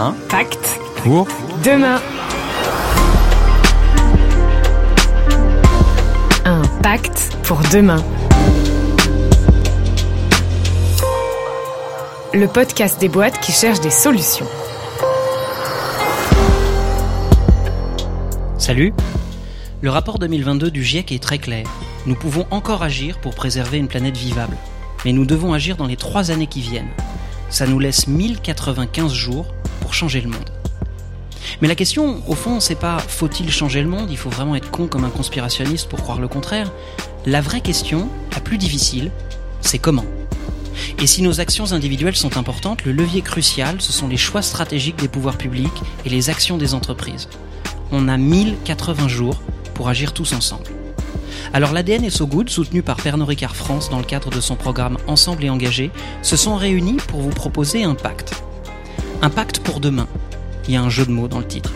Un Pacte pour demain. Un pacte pour demain. Le podcast des boîtes qui cherchent des solutions. Salut Le rapport 2022 du GIEC est très clair. Nous pouvons encore agir pour préserver une planète vivable. Mais nous devons agir dans les trois années qui viennent. Ça nous laisse 1095 jours changer le monde. Mais la question, au fond, c'est pas faut-il changer le monde Il faut vraiment être con comme un conspirationniste pour croire le contraire. La vraie question, la plus difficile, c'est comment et si nos actions individuelles sont importantes, le levier crucial, ce sont les choix stratégiques des pouvoirs publics et les actions des entreprises. On a 1080 jours pour agir tous ensemble. Alors l'ADN et So Good, soutenu par Pernod Ricard France dans le cadre de son programme Ensemble et Engagé, se sont réunis pour vous proposer un pacte. Un pacte pour demain. Il y a un jeu de mots dans le titre.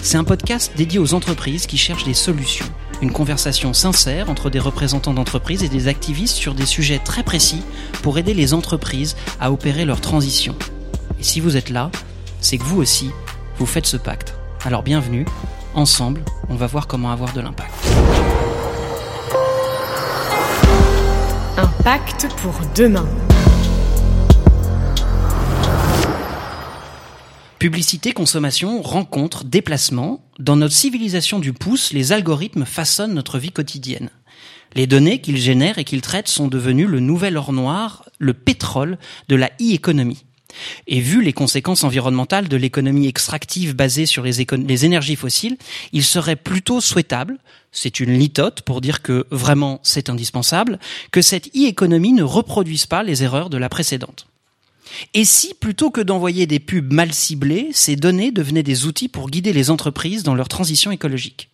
C'est un podcast dédié aux entreprises qui cherchent des solutions. Une conversation sincère entre des représentants d'entreprises et des activistes sur des sujets très précis pour aider les entreprises à opérer leur transition. Et si vous êtes là, c'est que vous aussi, vous faites ce pacte. Alors bienvenue, ensemble, on va voir comment avoir de l'impact. Un pacte pour demain. Publicité, consommation, rencontres, déplacements. Dans notre civilisation du pouce, les algorithmes façonnent notre vie quotidienne. Les données qu'ils génèrent et qu'ils traitent sont devenues le nouvel or noir, le pétrole de la e-économie. Et vu les conséquences environnementales de l'économie extractive basée sur les, les, énergies fossiles, il serait plutôt souhaitable, c'est une litote pour dire que vraiment c'est indispensable, que cette e-économie ne reproduise pas les erreurs de la précédente. Et si, plutôt que d'envoyer des pubs mal ciblées, ces données devenaient des outils pour guider les entreprises dans leur transition écologique?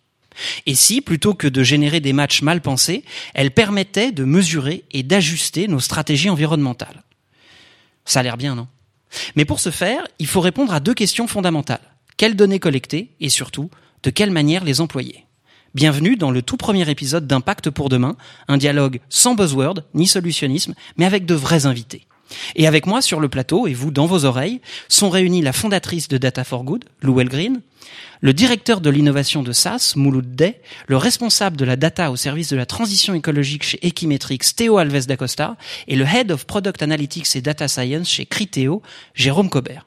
Et si, plutôt que de générer des matchs mal pensés, elles permettaient de mesurer et d'ajuster nos stratégies environnementales? Ça a l'air bien, non? Mais pour ce faire, il faut répondre à deux questions fondamentales. Quelles données collecter et surtout, de quelle manière les employer? Bienvenue dans le tout premier épisode d'Impact pour demain, un dialogue sans buzzword ni solutionnisme, mais avec de vrais invités. Et avec moi sur le plateau, et vous dans vos oreilles, sont réunis la fondatrice de Data for Good, Lou Green, le directeur de l'innovation de SAS, Mouloud Day, le responsable de la data au service de la transition écologique chez Equimetrix, Théo Alves d'Acosta, et le Head of Product Analytics et Data Science chez Criteo, Jérôme Cobert.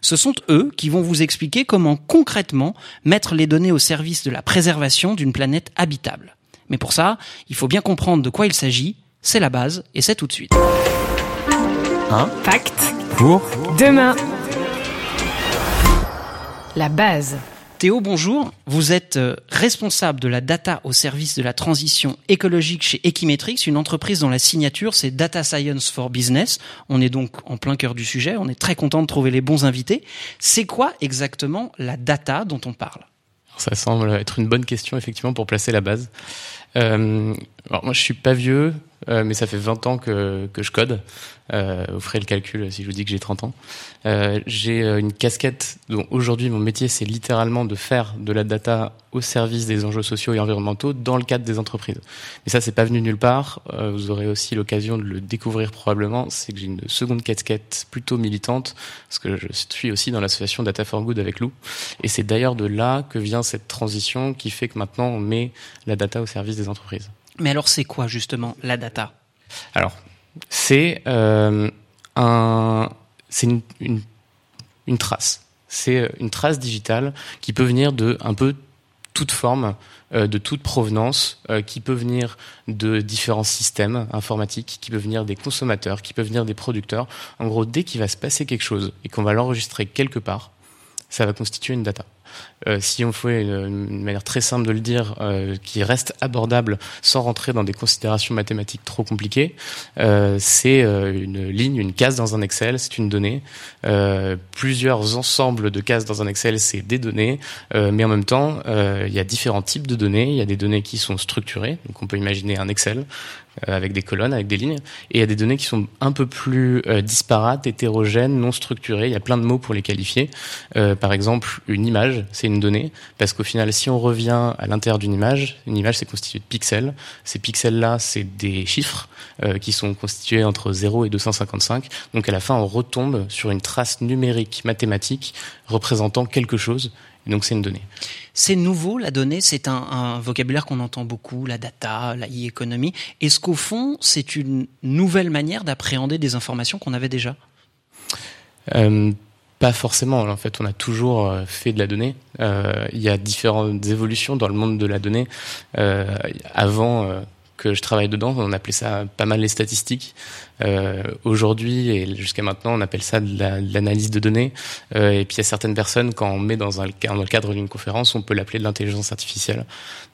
Ce sont eux qui vont vous expliquer comment concrètement mettre les données au service de la préservation d'une planète habitable. Mais pour ça, il faut bien comprendre de quoi il s'agit, c'est la base, et c'est tout de suite. Un Pacte pour demain. La base. Théo, bonjour. Vous êtes euh, responsable de la data au service de la transition écologique chez Equimetrix, une entreprise dont la signature c'est Data Science for Business. On est donc en plein cœur du sujet. On est très content de trouver les bons invités. C'est quoi exactement la data dont on parle? Ça semble être une bonne question effectivement pour placer la base. Euh, alors moi je suis pas vieux, euh, mais ça fait 20 ans que, que je code. Euh, vous ferez le calcul si je vous dis que j'ai 30 ans. Euh, j'ai euh, une casquette dont aujourd'hui mon métier c'est littéralement de faire de la data au service des enjeux sociaux et environnementaux dans le cadre des entreprises. Mais ça c'est pas venu nulle part. Euh, vous aurez aussi l'occasion de le découvrir probablement. C'est que j'ai une seconde casquette plutôt militante parce que je suis aussi dans l'association Data for Good avec Lou. Et c'est d'ailleurs de là que vient cette transition qui fait que maintenant on met la data au service des entreprises. Mais alors c'est quoi justement la data? Alors, c'est euh, une, trace. C'est une trace digitale qui peut venir de un peu toute forme, euh, de toute provenance, euh, qui peut venir de différents systèmes informatiques, qui peut venir des consommateurs, qui peut venir des producteurs. En gros, dès qu'il va se passer quelque chose et qu'on va l'enregistrer quelque part, ça va constituer une data. Euh, si on fait une, manière très simple de le dire, euh, qui reste abordable sans rentrer dans des considérations mathématiques trop compliquées, euh, c'est une ligne, une case dans un Excel, c'est une donnée. Plusieurs ensembles de cases dans un Excel, c'est des données, mais en même temps, il y a différents types de données. Il y a des données qui sont structurées, donc on peut imaginer un Excel avec des colonnes, avec des lignes, et il y a des données qui sont un peu plus disparates, hétérogènes, non structurées. Il y a plein de mots pour les qualifier. par exemple, une image image, c'est une donnée, parce qu'au final, si on revient à l'intérieur d'une image, une image c'est constitué de pixels. Ces pixels-là, c'est des chiffres euh, qui sont constitués entre 0 et 255. Donc à la fin, on retombe sur une trace numérique mathématique représentant quelque chose. Et donc c'est une donnée. C'est nouveau, la donnée, c'est un, un vocabulaire qu'on entend beaucoup, la data, la e-economy. Est-ce qu'au fond, c'est une nouvelle manière d'appréhender des informations qu'on avait déjà? Euh, pas forcément. En fait, on a toujours euh, fait de la donnée. Euh, il y a différentes évolutions dans le monde de la donnée. Euh, avant que je travaille dedans, on appelait ça pas mal les statistiques. Aujourd'hui et jusqu'à maintenant, on appelle ça de l'analyse de, de, données. et puis il y a certaines personnes, quand on met dans, un, dans le cadre d'une conférence, on peut l'appeler de l'intelligence artificielle.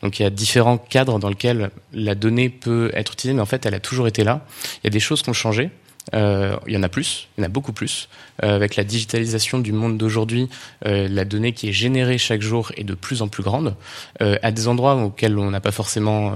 Donc il y a différents cadres dans lesquels la donnée peut être utilisée, mais en fait, elle a toujours été là. Il y a des choses qui ont changé. Euh, il y en a plus, il y en a beaucoup plus. Euh, avec la digitalisation du monde d'aujourd'hui, euh, la donnée qui est générée chaque jour est de plus en plus grande. À des endroits auxquels on n'a pas forcément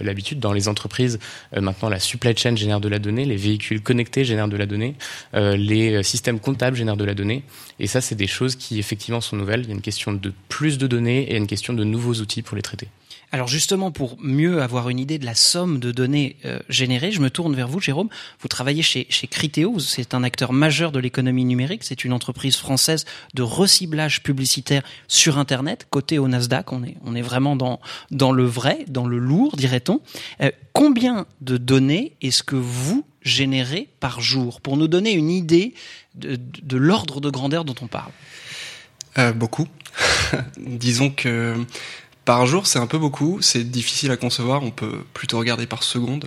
l'habitude, dans les entreprises, maintenant la supply chain génère de la donnée, les véhicules connectés génèrent de la donnée, les systèmes comptables génèrent de la donnée. Et ça, c'est des choses qui effectivement sont nouvelles. Il y a une question de plus de données et une question de nouveaux outils pour les traiter. Alors justement, pour mieux avoir une idée de la somme de données euh, générées, je me tourne vers vous, Jérôme. Vous travaillez chez, chez Criteo, c'est un acteur majeur de l'économie numérique, c'est une entreprise française de reciblage publicitaire sur Internet, côté au Nasdaq, on est, on est vraiment dans, dans le vrai, dans le lourd, dirait-on. Euh, combien de données est-ce que vous générez par jour? Pour nous donner une idée de, de, l'ordre de grandeur dont on parle. Euh, beaucoup. Disons que par jour, c'est un peu beaucoup, c'est difficile à concevoir, on peut plutôt regarder par seconde.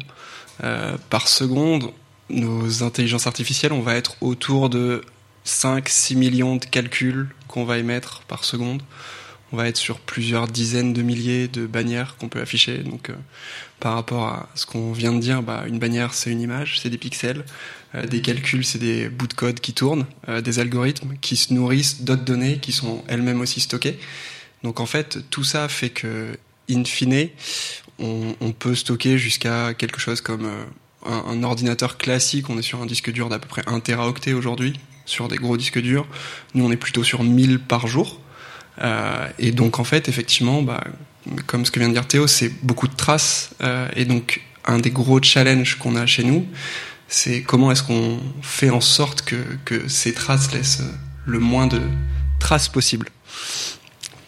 Euh, par seconde, nos intelligences artificielles, on va être autour de 5-6 millions de calculs qu'on va émettre par seconde. On va être sur plusieurs dizaines de milliers de bannières qu'on peut afficher. Donc, euh, par rapport à ce qu'on vient de dire, bah, une bannière, c'est une image, c'est des pixels. Euh, des calculs, c'est des bouts de code qui tournent, euh, des algorithmes qui se nourrissent d'autres données qui sont elles-mêmes aussi stockées. Donc en fait, tout ça fait que, in fine, on, peut stocker jusqu'à quelque chose comme euh, un, un, ordinateur classique. On est sur un disque dur d'à peu près 1 teraoctet aujourd'hui, sur des gros disques durs. Nous, on est plutôt sur 1000 par jour. Euh, et donc en fait, effectivement, bah, comme ce que vient de dire Théo, c'est beaucoup de traces. Euh, et donc un des gros challenges qu'on a chez nous, c'est comment est-ce qu'on fait en sorte que, que ces traces laissent le moins de traces possible.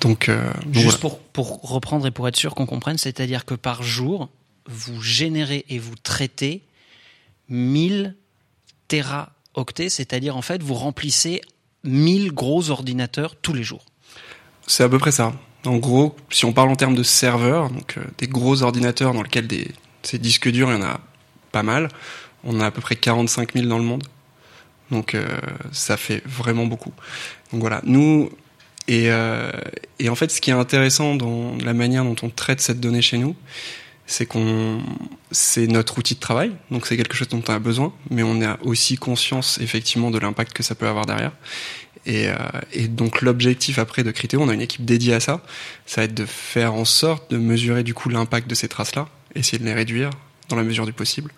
Donc, euh, juste voilà. pour, pour reprendre et pour être sûr qu'on comprenne, c'est-à-dire que par jour, vous générez et vous traitez 1000 téraoctets, c'est-à-dire en fait vous remplissez 1000 gros ordinateurs tous les jours. C'est à peu près ça. En gros, si on parle en termes de serveurs, donc euh, des gros ordinateurs dans lesquels des, ces disques durs, il y en a pas mal. On a à peu près 45 000 dans le monde. Donc euh, ça fait vraiment beaucoup. Donc voilà, nous, et, euh, et, en fait, ce qui est intéressant dans la manière dont on traite cette donnée chez nous, c'est qu'on, c'est notre outil de travail, donc c'est quelque chose dont on a besoin, mais on a aussi conscience effectivement de l'impact que ça peut avoir derrière. Et, euh, et donc l'objectif après de Criteo, on a une équipe dédiée à ça, ça va être de faire en sorte de mesurer du coup l'impact de ces traces-là, essayer de les réduire dans la mesure du possible.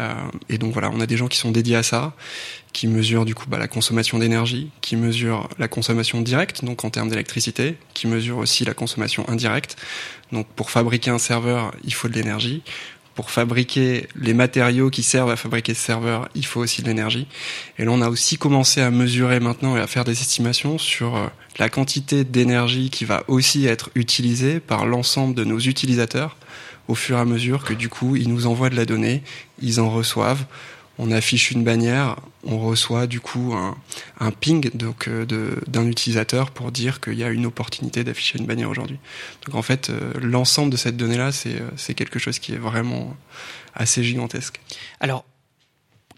Euh, et donc voilà, on a des gens qui sont dédiés à ça, qui mesurent du coup bah, la consommation d'énergie, qui mesurent la consommation directe, donc en termes d'électricité, qui mesurent aussi la consommation indirecte. Donc pour fabriquer un serveur, il faut de l'énergie. Pour fabriquer les matériaux qui servent à fabriquer ce serveur, il faut aussi de l'énergie. Et là, on a aussi commencé à mesurer maintenant et à faire des estimations sur euh, la quantité d'énergie qui va aussi être utilisée par l'ensemble de nos utilisateurs au fur et à mesure que du coup ils nous envoient de la donnée, ils en reçoivent, on affiche une bannière, on reçoit du coup un, ping donc euh, d'un utilisateur pour dire qu'il y a une opportunité d'afficher une bannière aujourd'hui. Donc en fait, euh, l'ensemble de cette donnée là, c'est c'est quelque chose qui est vraiment assez gigantesque. Alors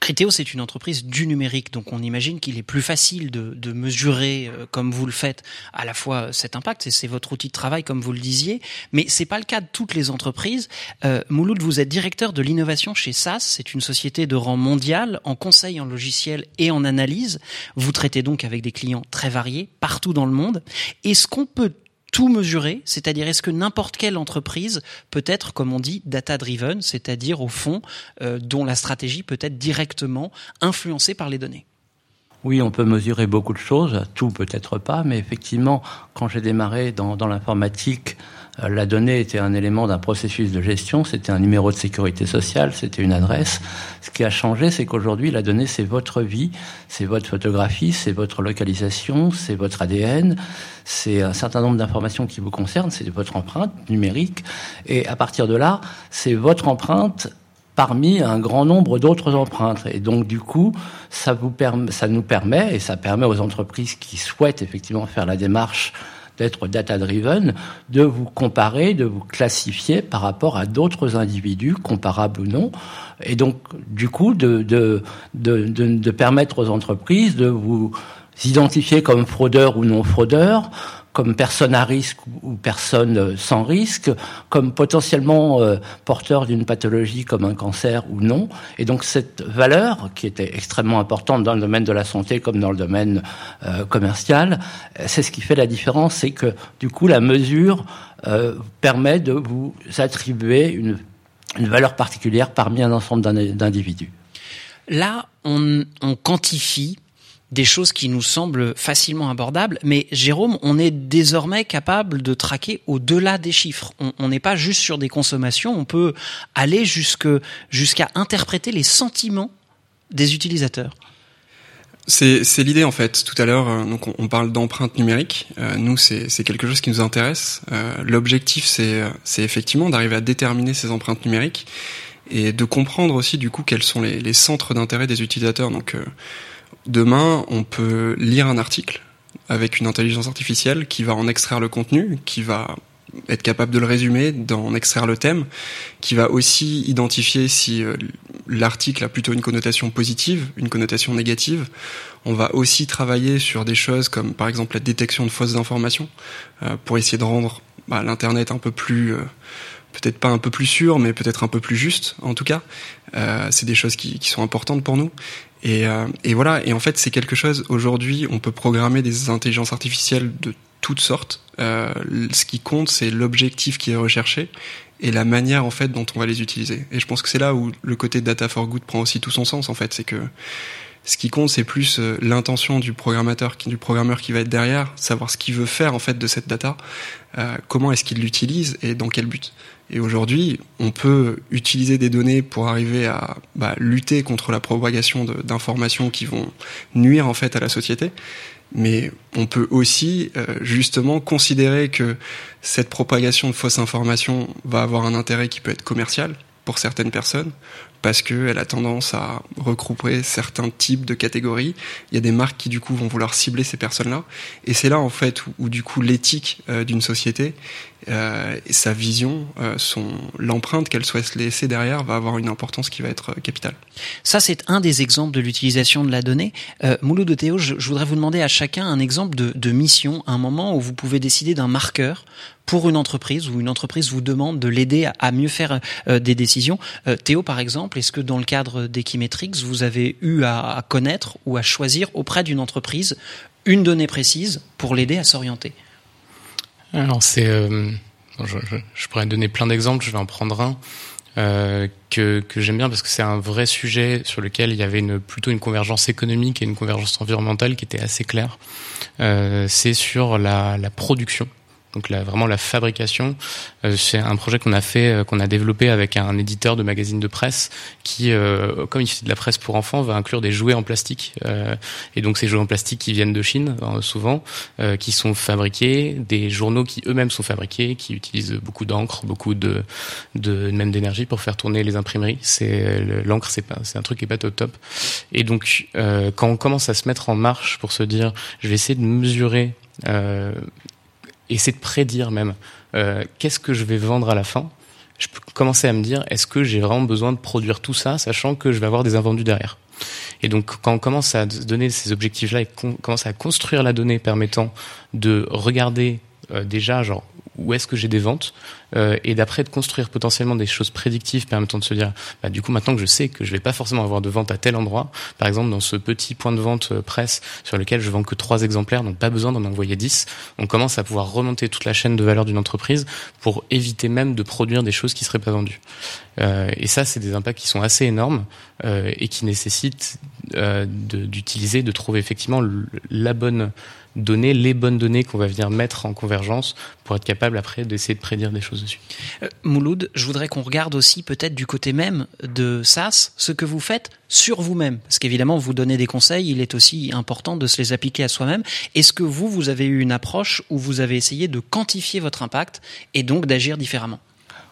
Criteo, c'est une entreprise du numérique, donc on imagine qu'il est plus facile de, de mesurer, euh, comme vous le faites, à la fois cet impact, et c'est votre outil de travail, comme vous le disiez, mais c'est pas le cas de toutes les entreprises. Euh, Mouloud, vous êtes directeur de l'innovation chez SAS, c'est une société de rang mondial en conseil en logiciel et en analyse. Vous traitez donc avec des clients très variés, partout dans le monde. Est-ce qu'on peut tout mesurer, c'est-à-dire est-ce que n'importe quelle entreprise peut être, comme on dit, data-driven, c'est-à-dire au fond, euh, dont la stratégie peut être directement influencée par les données. Oui, on peut mesurer beaucoup de choses, tout peut-être pas, mais effectivement, quand j'ai démarré dans, l'informatique, la donnée était un élément d'un processus de gestion, c'était un numéro de sécurité sociale, c'était une adresse. Ce qui a changé, c'est qu'aujourd'hui, la donnée, c'est votre vie, c'est votre photographie, c'est votre localisation, c'est votre ADN, c'est un certain nombre d'informations qui vous concernent, c'est votre empreinte numérique. Et à partir de là, c'est votre empreinte parmi un grand nombre d'autres empreintes. Et donc, du coup, ça, vous permet, ça nous permet, et ça permet aux entreprises qui souhaitent effectivement faire la démarche d'être data-driven, de vous comparer, de vous classifier par rapport à d'autres individus, comparables ou non, et donc du coup de, de, de, de, permettre aux entreprises de vous identifier comme fraudeur ou non fraudeur, comme personne à risque ou personne sans risque, comme potentiellement euh, porteur d'une pathologie comme un cancer ou non. Et donc cette valeur, qui était extrêmement importante dans le domaine de la santé comme dans le domaine euh, commercial, c'est ce qui fait la différence, c'est que du coup la mesure euh, permet de vous attribuer une, une valeur particulière parmi un ensemble d'individus. Là, on, on quantifie des choses qui nous semblent facilement abordables. Mais Jérôme, on est désormais capable de traquer au-delà des chiffres. On n'est pas juste sur des consommations, on peut aller jusqu'à interpréter les sentiments des utilisateurs. C'est l'idée en fait. Tout à l'heure, euh, on, parle d'empreinte numérique. Euh, nous, c'est quelque chose qui nous intéresse. Euh, l'objectif, c'est effectivement d'arriver à déterminer ces empreintes numériques et de comprendre aussi du coup quels sont les, les centres d'intérêt des utilisateurs. Donc Demain, on peut lire un article avec une intelligence artificielle qui va en extraire le contenu, qui va être capable de le résumer, d'en extraire le thème, qui va aussi identifier si euh, l'article a plutôt une connotation positive, une connotation négative. On va aussi travailler sur des choses comme par exemple la détection de fausses informations euh, pour essayer de rendre bah, l'internet un peu plus euh, peut-être pas un peu plus sûr, mais peut-être un peu plus juste en tout cas. c'est des choses qui, qui, sont importantes pour nous. Et, euh, et, voilà, et en fait, c'est quelque chose, aujourd'hui, on peut programmer des intelligences artificielles de toutes sortes. Euh, ce qui compte, c'est l'objectif qui est recherché et la manière, en fait, dont on va les utiliser. Et je pense que c'est là où le côté data for good prend aussi tout son sens, en fait. C'est que ce qui compte, c'est plus euh, l'intention du programmeur qui va être derrière, savoir ce qu'il veut faire, en fait, de cette data, euh, comment est-ce qu'il l'utilise et dans quel but. Et aujourd'hui, on peut utiliser des données pour arriver à bah, lutter contre la propagation d'informations qui vont nuire en fait à la société. Mais on peut aussi euh, justement considérer que cette propagation de fausses informations va avoir un intérêt qui peut être commercial pour certaines personnes, parce qu'elle a tendance à regrouper certains types de catégories. Il y a des marques qui du coup vont vouloir cibler ces personnes-là. Et c'est là en fait où, du coup l'éthique euh, d'une société, euh, sa vision, euh, son l'empreinte qu'elle souhaite laisser derrière va avoir une importance qui va être capitale. Ça c'est un des exemples de l'utilisation de la donnée. Mouloud de Théo, je, voudrais vous demander à chacun un exemple de, mission, un moment où vous pouvez décider d'un marqueur pour une entreprise ou une entreprise vous demande de l'aider à, mieux faire des décisions. Théo, par exemple, est-ce que dans le cadre d'Equimetrix, vous avez eu à, connaître ou à choisir auprès d'une entreprise une donnée précise pour l'aider à s'orienter Alors c'est, euh, je, pourrais donner plein d'exemples. Je vais en prendre un. Euh, que, que j'aime bien parce que c'est un vrai sujet sur lequel il y avait plutôt une convergence économique et une convergence environnementale qui était assez claire. Euh, c'est sur la production donc là, vraiment la fabrication. Euh, c'est un projet qu'on a fait, euh, qu'on a développé avec un éditeur de magazine de presse qui, euh, comme il fait de la presse pour enfants, va inclure des jouets en plastique. Et donc ces jouets en plastique qui viennent de Chine, souvent, qui sont fabriqués, des journaux qui eux-mêmes sont fabriqués, qui utilisent beaucoup d'encre, beaucoup de, de même d'énergie pour faire tourner les imprimeries. C'est l'encre, c'est pas, c'est un truc qui est pas top top. Et donc quand on commence à se mettre en marche pour se dire, je vais essayer de mesurer euh, essayer de prédire même euh, qu'est-ce que je vais vendre à la fin, je peux commencer à me dire est-ce que j'ai vraiment besoin de produire tout ça, sachant que je vais avoir des invendus derrière? Et donc quand on commence à donner ces objectifs-là et qu'on commence à construire la donnée permettant de regarder euh, déjà genre où est-ce que j'ai des ventes euh, et d'après de construire potentiellement des choses prédictives permettant de se dire bah, du coup maintenant que je sais que je vais pas forcément avoir de vente à tel endroit par exemple dans ce petit point de vente euh, presse sur lequel je vends que trois exemplaires donc pas besoin d'en envoyer 10 on commence à pouvoir remonter toute la chaîne de valeur d'une entreprise pour éviter même de produire des choses qui seraient pas vendues. Et ça, c'est des impacts qui sont assez énormes et qui nécessitent d'utiliser, de, de trouver effectivement la bonne donner les bonnes données qu'on va venir mettre en convergence pour être capable après d'essayer de prédire des choses dessus. Euh, Mouloud, je voudrais qu'on regarde aussi peut-être du côté même de SaaS ce que vous faites sur vous-même. Parce qu'évidemment, vous donnez des conseils, il est aussi important de se les appliquer à soi-même. Est-ce que vous, vous avez eu une approche où vous avez essayé de quantifier votre impact et donc d'agir différemment?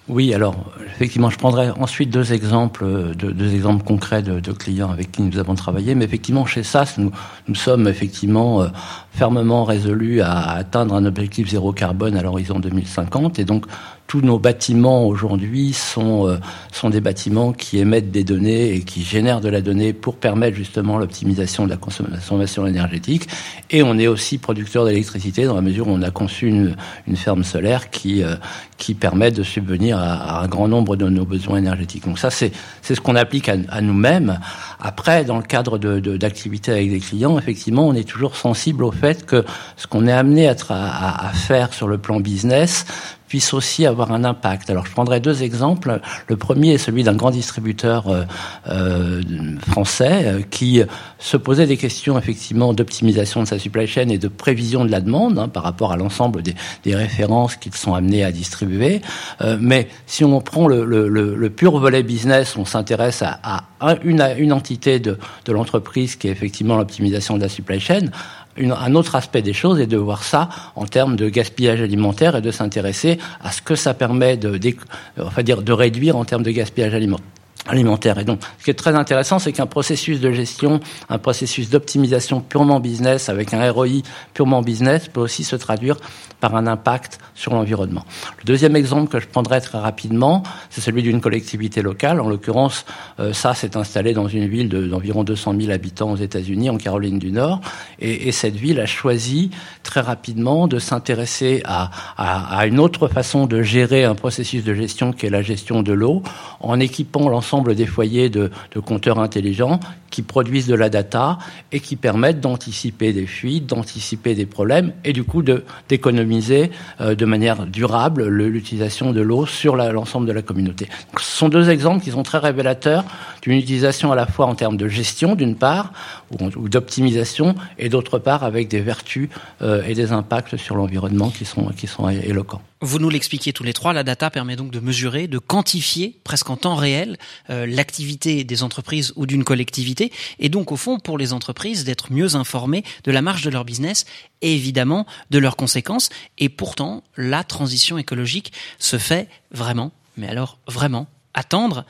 Oui, alors effectivement, je prendrai ensuite deux exemples, deux, deux exemples concrets de, clients avec qui nous avons travaillé. Mais effectivement, chez SAS, nous, nous sommes effectivement euh, fermement résolus à atteindre un objectif zéro carbone à l'horizon 2050, et donc tous nos bâtiments aujourd'hui sont euh, sont des bâtiments qui émettent des données et qui génèrent de la donnée pour permettre justement l'optimisation de la consommation énergétique. Et on est aussi producteur d'électricité dans la mesure où on a conçu une, une ferme solaire qui euh, qui permet de subvenir à, un grand nombre de nos besoins énergétiques. Donc ça c'est ce qu'on applique à, nous-mêmes. Après, dans le cadre de d'activités avec des clients, effectivement, on est toujours sensible au fait que ce qu'on est amené à, à, à faire sur le plan business puisse aussi avoir un impact. Alors je prendrai deux exemples. Le premier est celui d'un grand distributeur euh, euh, français euh, qui se posait des questions effectivement d'optimisation de sa supply chain et de prévision de la demande hein, par rapport à l'ensemble des, des, références qu'ils sont amenés à distribuer. Euh, mais si on prend le, le, le, pur volet business, on s'intéresse à, à, une, une entité de, de l'entreprise qui est effectivement l'optimisation de la supply chain une, un autre aspect des choses est de voir ça en termes de gaspillage alimentaire et de s'intéresser à ce que ça permet de, de, enfin dire, de réduire en termes de gaspillage alimentaire alimentaire. Et donc, ce qui est très intéressant, c'est qu'un processus de gestion, un processus d'optimisation purement business, avec un ROI purement business, peut aussi se traduire par un impact sur l'environnement. Le deuxième exemple que je prendrai très rapidement, c'est celui d'une collectivité locale. En l'occurrence, euh, ça s'est installé dans une ville d'environ 200 000 habitants aux États-Unis, en Caroline du Nord, et, et, cette ville a choisi très rapidement de s'intéresser à, à, à une autre façon de gérer un processus de gestion qui est la gestion de l'eau, en équipant l'ensemble des foyers de, de compteurs intelligents qui produisent de la data et qui permettent d'anticiper des fuites, d'anticiper des problèmes et du coup d'économiser euh, de manière durable l'utilisation de l'eau sur l'ensemble de la communauté. Ce sont deux exemples qui sont très révélateurs d'une utilisation à la fois en termes de gestion d'une part ou, d'optimisation et d'autre part avec des vertus euh, et des impacts sur l'environnement qui sont, qui sont éloquents. Vous nous l'expliquiez tous les trois, la data permet donc de mesurer, de quantifier presque en temps réel euh, l'activité des entreprises ou d'une collectivité, et donc au fond pour les entreprises d'être mieux informées de la marge de leur business et évidemment de leurs conséquences. Et pourtant, la transition écologique se fait vraiment, mais alors vraiment, attendre.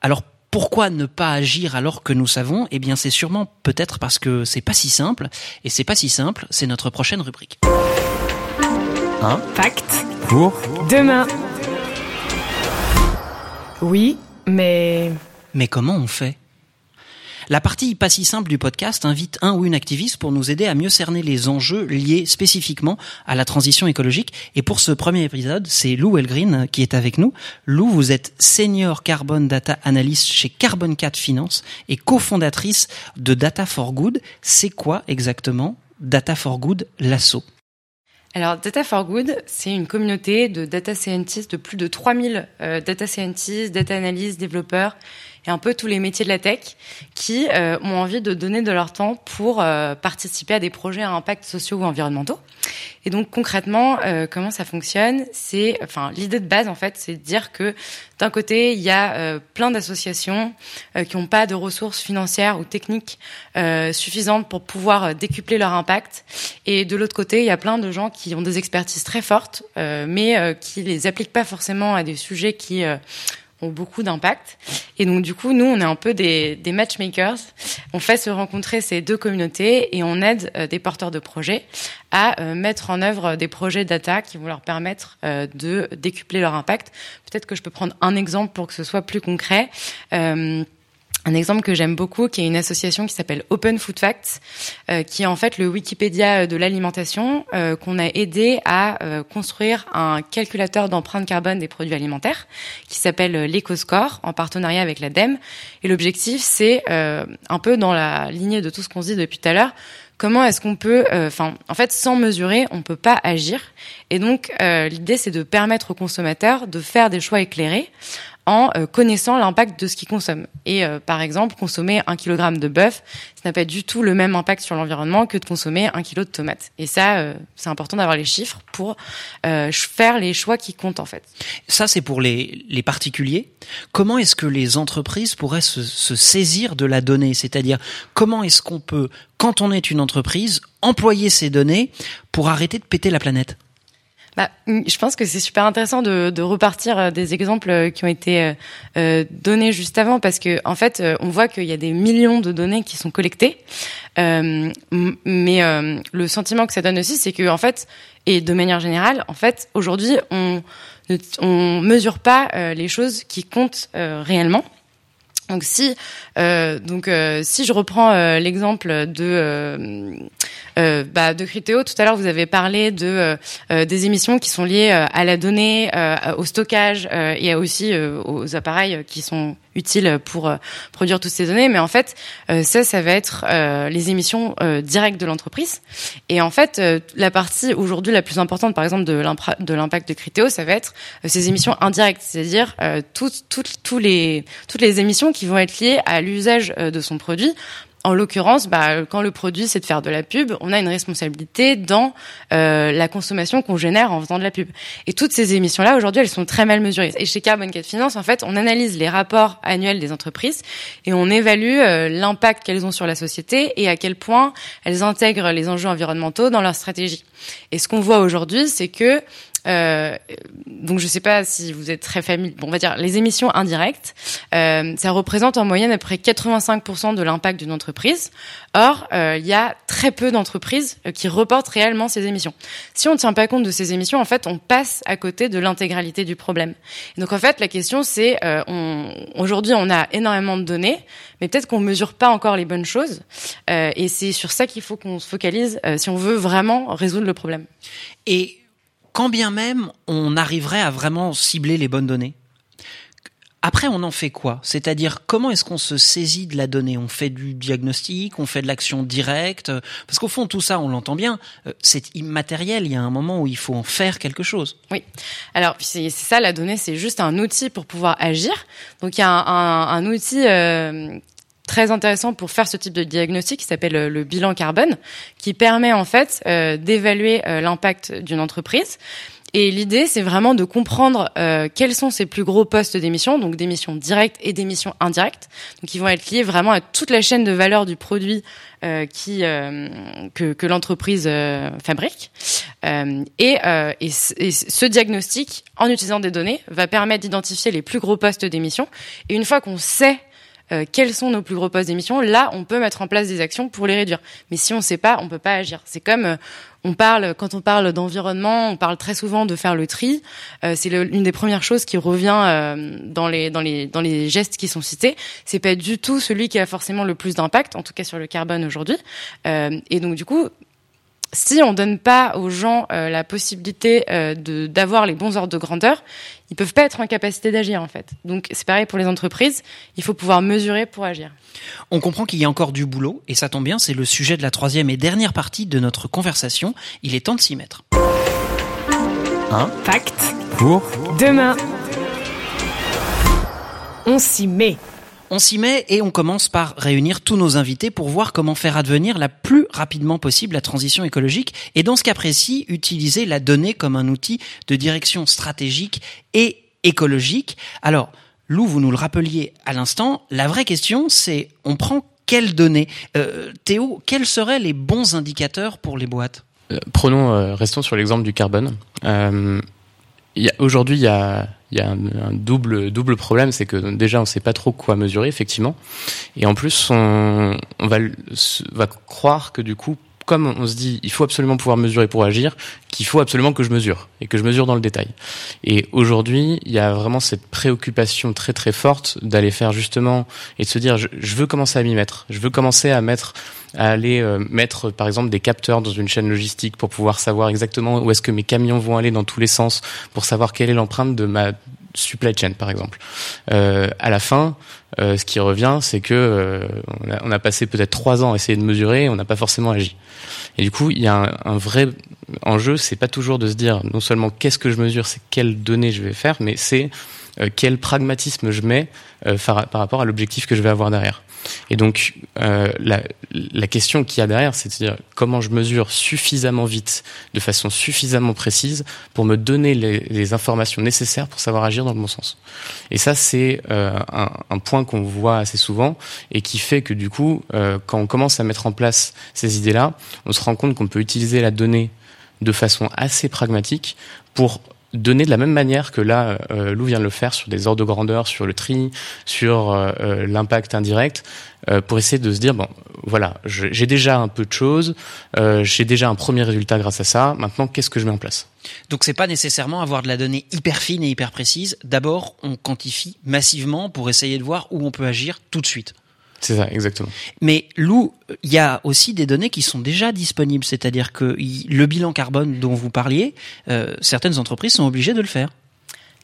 Alors pourquoi ne pas agir alors que nous savons? Eh bien, c'est sûrement peut-être parce que c'est pas si simple, et c'est pas si simple. C'est notre prochaine rubrique. Un pacte pour? Demain. Oui, mais... Mais comment on fait? La partie pas si simple du podcast invite un ou une activiste pour nous aider à mieux cerner les enjeux liés spécifiquement à la transition écologique. Et pour ce premier épisode, c'est Lou Elgreen qui est avec nous. Lou, vous êtes senior carbon data analyst chez Carbon 4 Finance et cofondatrice de Data for Good. C'est quoi exactement Data for Good, l'assaut? Alors, Data for Good, c'est une communauté de data scientists, de plus de 3000 euh, data scientists, data analystes, développeurs et un peu tous les métiers de la tech qui euh, ont envie de donner de leur temps pour euh, participer à des projets à impact sociaux ou environnementaux. Et donc concrètement, euh, comment ça fonctionne C'est, enfin, l'idée de base en fait, c'est de dire que d'un côté, il y a euh, plein d'associations euh, qui n'ont pas de ressources financières ou techniques suffisantes pour pouvoir décupler leur impact, et de l'autre côté, il y a plein de gens qui ont des expertises très fortes, mais qui les appliquent pas forcément à des sujets qui beaucoup d'impact. Et donc, du coup, nous, on est un peu des, matchmakers. On fait se rencontrer ces deux communautés et on aide euh, des porteurs de projets à euh, mettre en œuvre des projets data qui vont leur permettre euh, de décupler leur impact. Peut-être que je peux prendre un exemple pour que ce soit plus concret un exemple que j'aime beaucoup, qui est une association qui s'appelle Open Food Facts, euh, qui est en fait le Wikipédia de l'alimentation, euh, qu'on a aidé à euh, construire un calculateur d'empreinte carbone des produits alimentaires, qui s'appelle l'EcoScore, en partenariat avec l'ADEME. Et l'objectif, c'est un peu dans la lignée de tout ce qu'on se dit depuis tout à l'heure, comment est-ce qu'on peut, enfin, en fait, sans mesurer, on peut pas agir. Et donc, l'idée, c'est de permettre aux consommateurs de faire des choix éclairés en euh, connaissant l'impact de ce qu'ils consomment. Et euh, par exemple, consommer un kilogramme de bœuf, ça n'a pas du tout le même impact sur l'environnement que de consommer un kilo de tomates. Et ça, euh, c'est important d'avoir les chiffres pour faire les choix qui comptent en fait. Ça, c'est pour les, les particuliers. Comment est-ce que les entreprises pourraient se, se saisir de la donnée? C'est-à-dire, comment est-ce qu'on peut, quand on est une entreprise, employer ces données pour arrêter de péter la planète? Bah, je pense que c'est super intéressant de, repartir euh, des exemples euh, qui ont été euh, donnés juste avant, parce que en fait, on voit qu'il y a des millions de données qui sont collectées, mais le sentiment que ça donne aussi, c'est que en fait, et de manière générale, en fait, aujourd'hui, on on mesure pas les choses qui comptent réellement. Donc si donc si je reprends l'exemple de euh, bah, de Criteo, tout à l'heure, vous avez parlé de euh, euh, des émissions qui sont liées à la donnée, au stockage et aussi aux appareils qui sont utiles pour produire toutes ces données. Mais en fait, ça, ça va être les émissions directes de l'entreprise. Et en fait, la partie aujourd'hui la plus importante, par exemple, de l'impact de Criteo, ça va être ces émissions indirectes, c'est-à-dire toutes, toutes, tous les, toutes les émissions qui vont être liées à l'usage de son produit en l'occurrence, bah, quand le produit c'est de faire de la pub, on a une responsabilité dans euh, la consommation qu'on génère en faisant de la pub. Et toutes ces émissions-là, aujourd'hui, elles sont très mal mesurées. Et chez Carbon 4 Finance, en fait, on analyse les rapports annuels des entreprises et on évalue euh, l'impact qu'elles ont sur la société et à quel point elles intègrent les enjeux environnementaux dans leur stratégie. Et ce qu'on voit aujourd'hui, c'est que euh, donc je sais pas si vous êtes très familier. Bon, on va dire les émissions indirectes, euh, ça représente en moyenne à peu près 85% de l'impact d'une entreprise. Or, euh, il y a très peu d'entreprises euh, qui reportent réellement ces émissions. Si on ne tient pas compte de ces émissions, en fait, on passe à côté de l'intégralité du problème. donc en fait, la question c'est, aujourd'hui, on a énormément de données, mais peut-être qu'on mesure pas encore les bonnes choses. et c'est sur ça qu'il faut qu'on se focalise si on veut vraiment résoudre le problème. Et quand bien même on arriverait à vraiment cibler les bonnes données. Après, on en fait quoi? C'est-à-dire, comment est-ce qu'on se saisit de la donnée? On fait du diagnostic, on fait de l'action directe? Parce qu'au fond, tout ça, on l'entend bien, euh, c'est immatériel. Il y a un moment où il faut en faire quelque chose. Oui. Alors, c'est ça, la donnée, c'est juste un outil pour pouvoir agir. Donc, il y a un, un, outil euh, très intéressant pour faire ce type de diagnostic qui s'appelle euh, le bilan carbone, qui permet en fait euh, d'évaluer euh, l'impact d'une entreprise. Et l'idée, c'est vraiment de comprendre quels sont ses plus gros postes d'émissions, donc d'émissions directes et d'émissions indirectes. Donc, ils vont être liés vraiment à toute la chaîne de valeur du produit qui que, l'entreprise fabrique. Et, ce diagnostic, en utilisant des données, va permettre d'identifier les plus gros postes d'émissions. Et une fois qu'on sait euh, quels sont nos plus gros postes d'émission, là, on peut mettre en place des actions pour les réduire. Mais si on ne sait pas, on peut pas agir. C'est comme euh, on parle quand on parle d'environnement, on parle très souvent de faire le tri. Euh, c'est l'une des premières choses qui revient dans les dans les gestes qui sont cités. C'est pas du tout celui qui a forcément le plus d'impact, en tout cas sur le carbone aujourd'hui. et donc du coup, si on donne pas aux gens euh, la possibilité euh, d'avoir les bons ordres de grandeur, ils peuvent pas être en capacité d'agir en fait. Donc c'est pareil pour les entreprises, il faut pouvoir mesurer pour agir. On comprend qu'il y a encore du boulot et ça tombe bien, c'est le sujet de la troisième et dernière partie de notre conversation. Il est temps de s'y mettre. Un pacte pour? Demain. On s'y met. On s'y met et on commence par réunir tous nos invités pour voir comment faire advenir la plus rapidement possible la transition écologique et dans ce cas précis, utiliser la donnée comme un outil de direction stratégique et écologique. Alors, Lou, vous nous le rappeliez à l'instant, la vraie question c'est on prend quelles données? Euh, Théo, quels seraient les bons indicateurs pour les boîtes? Euh, Prenons, euh, restons sur l'exemple du carbone. Aujourd'hui, il y a il y a un, double double problème, c'est que déjà on sait pas trop quoi mesurer effectivement, et en plus on, va croire que du coup comme on se dit il faut absolument pouvoir mesurer pour agir, qu'il faut absolument que je mesure et que je mesure dans le détail. Et aujourd'hui, il y a vraiment cette préoccupation très très forte d'aller faire justement et de se dire je veux commencer à m'y mettre, je veux commencer à mettre à aller euh, mettre par exemple des capteurs dans une chaîne logistique pour pouvoir savoir exactement où est-ce que mes camions vont aller dans tous les sens, pour savoir quelle est l'empreinte de ma supply chain par exemple. Euh, à la fin, euh, ce qui revient, c'est que euh, on, a, on, a, passé peut-être trois ans à essayer de mesurer, on n'a pas forcément agi. Et du coup, il y a un, un vrai enjeu, c'est pas toujours de se dire non seulement qu'est-ce que je mesure, c'est quelles données je vais faire, mais c'est quel pragmatisme je mets par rapport à l'objectif que je vais avoir derrière. Et donc, euh, la, question qu'il y a derrière, c'est de dire comment je mesure suffisamment vite, de façon suffisamment précise, pour me donner les, informations nécessaires pour savoir agir dans le bon sens. Et ça, c'est euh, un, point qu'on voit assez souvent et qui fait que du coup, euh, quand on commence à mettre en place ces idées-là, on se rend compte qu'on peut utiliser la donnée de façon assez pragmatique pour donner de la même manière que là, euh, Lou vient de le faire sur des ordres de grandeur, sur le tri, sur euh, euh, l'impact indirect, pour essayer de se dire bon, voilà, j'ai déjà un peu de choses, j'ai déjà un premier résultat grâce à ça. Maintenant, qu'est-ce que je mets en place? Donc, c'est pas nécessairement avoir de la donnée hyper fine et hyper précise. D'abord, on quantifie massivement pour essayer de voir où on peut agir tout de suite. C'est ça, exactement. Mais Lou, il y a aussi des données qui sont déjà disponibles, c'est-à-dire que le bilan carbone dont vous parliez, euh, certaines entreprises sont obligées de le faire.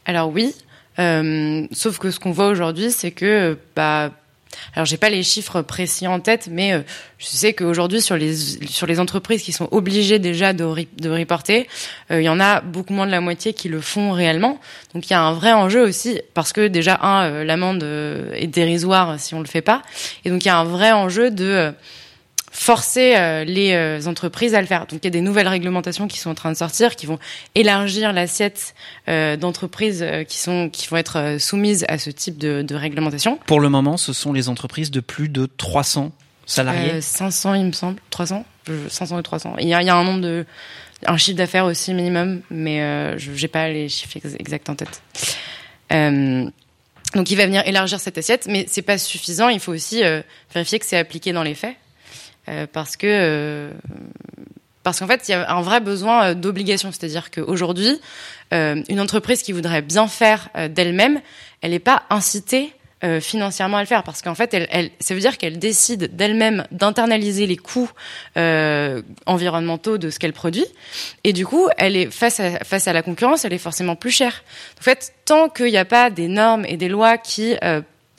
Alors oui, euh, sauf que ce qu'on voit aujourd'hui, c'est que bah, alors j'ai pas les chiffres précis en tête, mais euh, je sais qu'aujourd'hui sur les sur les entreprises qui sont obligées déjà de, de reporter, euh, il y en a beaucoup moins de la moitié qui le font réellement. Donc il y a un vrai enjeu aussi parce que déjà un euh, l'amende est dérisoire si on le fait pas, et donc il y a un vrai enjeu de forcer euh, les euh, entreprises à le faire. Donc il y a des nouvelles réglementations qui sont en train de sortir, qui vont élargir l'assiette euh, d'entreprises qui sont qui vont être soumises à ce type de, de, réglementation. Pour le moment, ce sont les entreprises de plus de 300 salariés. 500, il me semble, 300, 500 et 300. Il y a, il y a un nombre de un chiffre d'affaires aussi minimum, mais je j'ai pas les chiffres exacts en tête. donc il va venir élargir cette assiette, mais c'est pas suffisant. Il faut aussi vérifier que c'est appliqué dans les faits. Euh, parce que euh, parce qu'en fait, il y a un vrai besoin euh, d'obligation. C'est-à-dire qu'aujourd'hui, une entreprise qui voudrait bien faire d'elle-même, elle n'est pas incitée financièrement à le faire parce qu'en fait, elle, ça veut dire qu'elle décide d'elle-même d'internaliser les coûts environnementaux de ce qu'elle produit et du coup, elle est face à, face à la concurrence, elle est forcément plus chère. En fait, tant qu'il n'y a pas des normes et des lois qui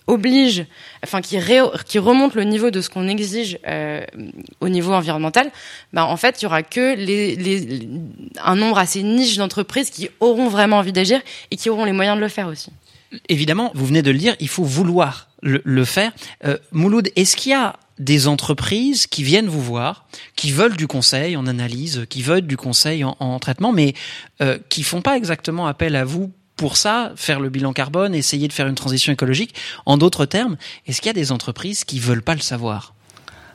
oblige, enfin qui, remonte le niveau de ce qu'on exige euh, au niveau environnemental, ben en fait il y aura que les, un nombre assez niche d'entreprises qui auront vraiment envie d'agir et qui auront les moyens de le faire aussi. Évidemment, vous venez de le dire, il faut vouloir le, faire. Euh, Mouloud, est-ce qu'il y a des entreprises qui viennent vous voir, qui veulent du conseil en analyse, qui veulent du conseil en, en traitement, mais euh, qui font pas exactement appel à vous pour ça, faire le bilan carbone, essayer de faire une transition écologique. En d'autres termes, est-ce qu'il y a des entreprises qui veulent pas le savoir?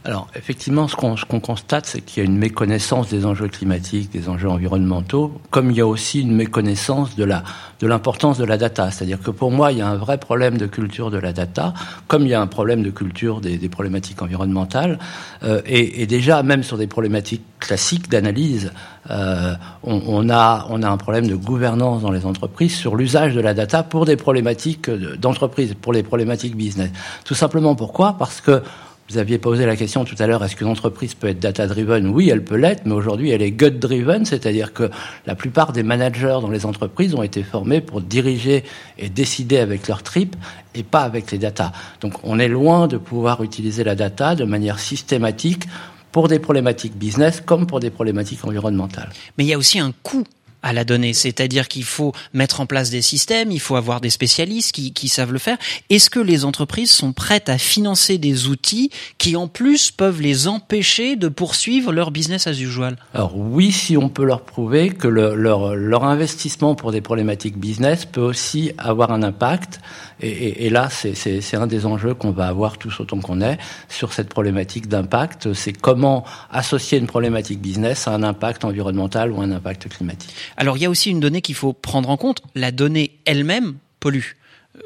Alors, effectivement, ce qu'on constate, c'est qu'il y a une méconnaissance des enjeux climatiques, des enjeux environnementaux, comme il y a aussi une méconnaissance de la de l'importance de la data. C'est-à-dire que pour moi, il y a un vrai problème de culture de la data, comme il y a un problème de culture des, des problématiques environnementales, euh, et, et, déjà même sur des problématiques classiques d'analyse, euh, on, on, a on a un problème de gouvernance dans les entreprises sur l'usage de la data pour des problématiques d'entreprise, pour les problématiques business. Tout simplement pourquoi? Parce que vous aviez posé la question tout à l'heure, est-ce qu'une entreprise peut être data-driven? Oui, elle peut l'être, mais aujourd'hui, elle est gut-driven, c'est-à-dire que la plupart des managers dans les entreprises ont été formés pour diriger et décider avec leur trip et pas avec les data. Donc, on est loin de pouvoir utiliser la data de manière systématique pour des problématiques business comme pour des problématiques environnementales. Mais il y a aussi un coût à la donnée. C'est-à-dire qu'il faut mettre en place des systèmes, il faut avoir des spécialistes qui, qui savent le faire. Est-ce que les entreprises sont prêtes à financer des outils qui en plus peuvent les empêcher de poursuivre leur business as usual? Alors oui, si on peut leur prouver que le, leur, leur investissement pour des problématiques business peut aussi avoir un impact. Et là, c'est un des enjeux qu'on va avoir tous autant qu'on est sur cette problématique d'impact. C'est comment associer une problématique business à un impact environnemental ou un impact climatique. Alors il y a aussi une donnée qu'il faut prendre en compte. La donnée elle-même pollue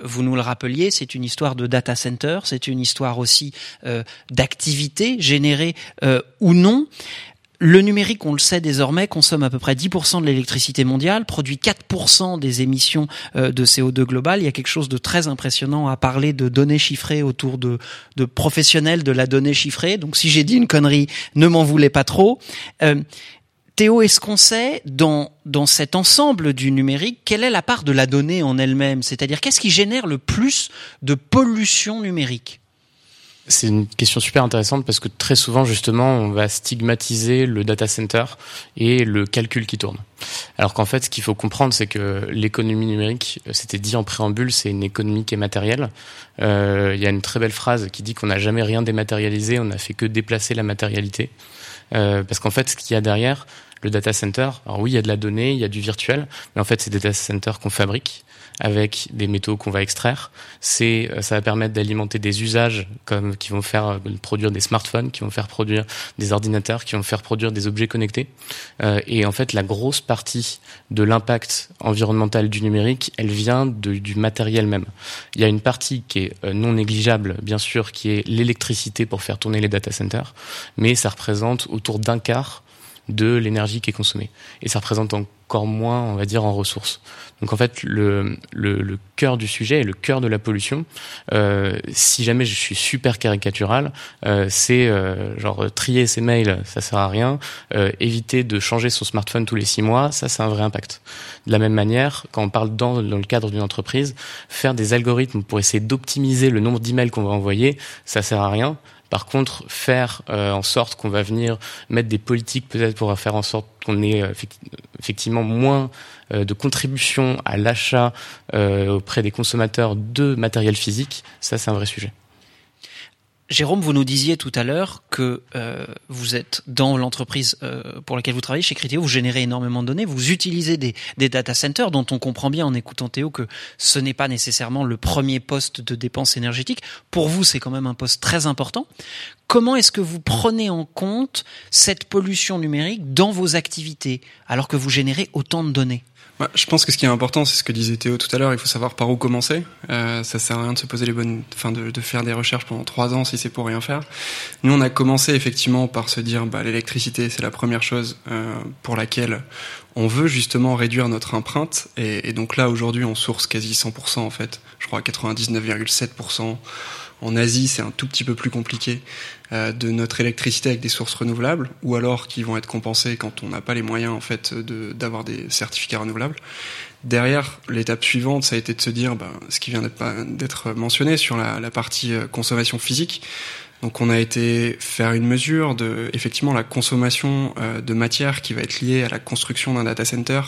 vous nous le rappeliez, c'est une histoire de data center, c'est une histoire aussi euh, d'activité générée euh, ou non. Le numérique, on le sait désormais, consomme à peu près 10% de l'électricité mondiale, produit 4% des émissions euh, de CO2 global. Il y a quelque chose de très impressionnant à parler de données chiffrées autour de, de professionnels de la donnée chiffrée. Donc si j'ai dit une connerie, ne m'en voulez pas trop. Théo, est-ce qu'on sait dans, dans cet ensemble du numérique quelle est la part de la donnée en elle-même? C'est-à-dire qu'est-ce qui génère le plus de pollution numérique? C'est une question super intéressante parce que très souvent, justement, on va stigmatiser le data center et le calcul qui tourne. Alors qu'en fait, ce qu'il faut comprendre, c'est que l'économie numérique, c'était dit en préambule, c'est une économie qui est matérielle. Euh, il y a une très belle phrase qui dit qu'on n'a jamais rien dématérialisé, on n'a fait que déplacer la matérialité. Euh, parce qu'en fait, ce qu'il y a derrière, le data center, alors oui, il y a de la donnée, il y a du virtuel, mais en fait, c'est des data centers qu'on fabrique avec des métaux qu'on va extraire. C'est, euh, ça va permettre d'alimenter des usages comme qui vont faire euh, produire des smartphones, qui vont faire produire des ordinateurs, qui vont faire produire des objets connectés. Euh, et en fait, la grosse partie de l'impact environnemental du numérique, elle vient de, du matériel même. Il y a une partie qui est non négligeable, bien sûr, qui est l'électricité pour faire tourner les data centers, mais ça représente autour d'un quart de l'énergie qui est consommée. Et ça représente encore moins, on va dire, en ressources. Donc en fait, le, le, le cœur du sujet et le cœur de la pollution, euh, si jamais je suis super caricatural, euh, c'est euh, genre trier ses mails, ça sert à rien. Euh, éviter de changer son smartphone tous les six mois, ça c'est un vrai impact. De la même manière, quand on parle dans, dans le cadre d'une entreprise, faire des algorithmes pour essayer d'optimiser le nombre d'emails qu'on va envoyer, ça sert à rien. Par contre, faire euh, en sorte qu'on va venir mettre des politiques peut-être pour faire en sorte qu'on ait euh, effectivement moins euh, de contributions à l'achat auprès des consommateurs de matériel physique, ça c'est un vrai sujet. Jérôme, vous nous disiez tout à l'heure que euh, vous êtes dans l'entreprise euh, pour laquelle vous travaillez, chez Criteo, vous générez énormément de données, vous utilisez des, des data centers dont on comprend bien en écoutant Théo que ce n'est pas nécessairement le premier poste de dépense énergétique. Pour vous, c'est quand même un poste très important. Comment est-ce que vous prenez en compte cette pollution numérique dans vos activités alors que vous générez autant de données? Bah, je pense que ce qui est important, c'est ce que disait Théo tout à l'heure. Il faut savoir par où commencer. Euh, ça sert à rien de se poser les bonnes, enfin de, de faire des recherches pendant trois ans si c'est pour rien faire. Nous, on a commencé effectivement par se dire, bah, l'électricité, c'est la première chose euh, pour laquelle on veut justement réduire notre empreinte. Et, donc là, aujourd'hui, on source quasi 100% en fait. Je crois 99,7%. En Asie, c'est un tout petit peu plus compliqué. Euh, de notre électricité avec des sources renouvelables, ou alors qui vont être compensées quand on n'a pas les moyens en fait d'avoir des certificats renouvelables. Derrière, l'étape suivante, ça a été de se dire, ben, ce qui vient d'être mentionné sur la, la, partie euh, consommation physique. Donc, on a été faire une mesure de, effectivement, la consommation euh, de matière qui va être liée à la construction d'un data center,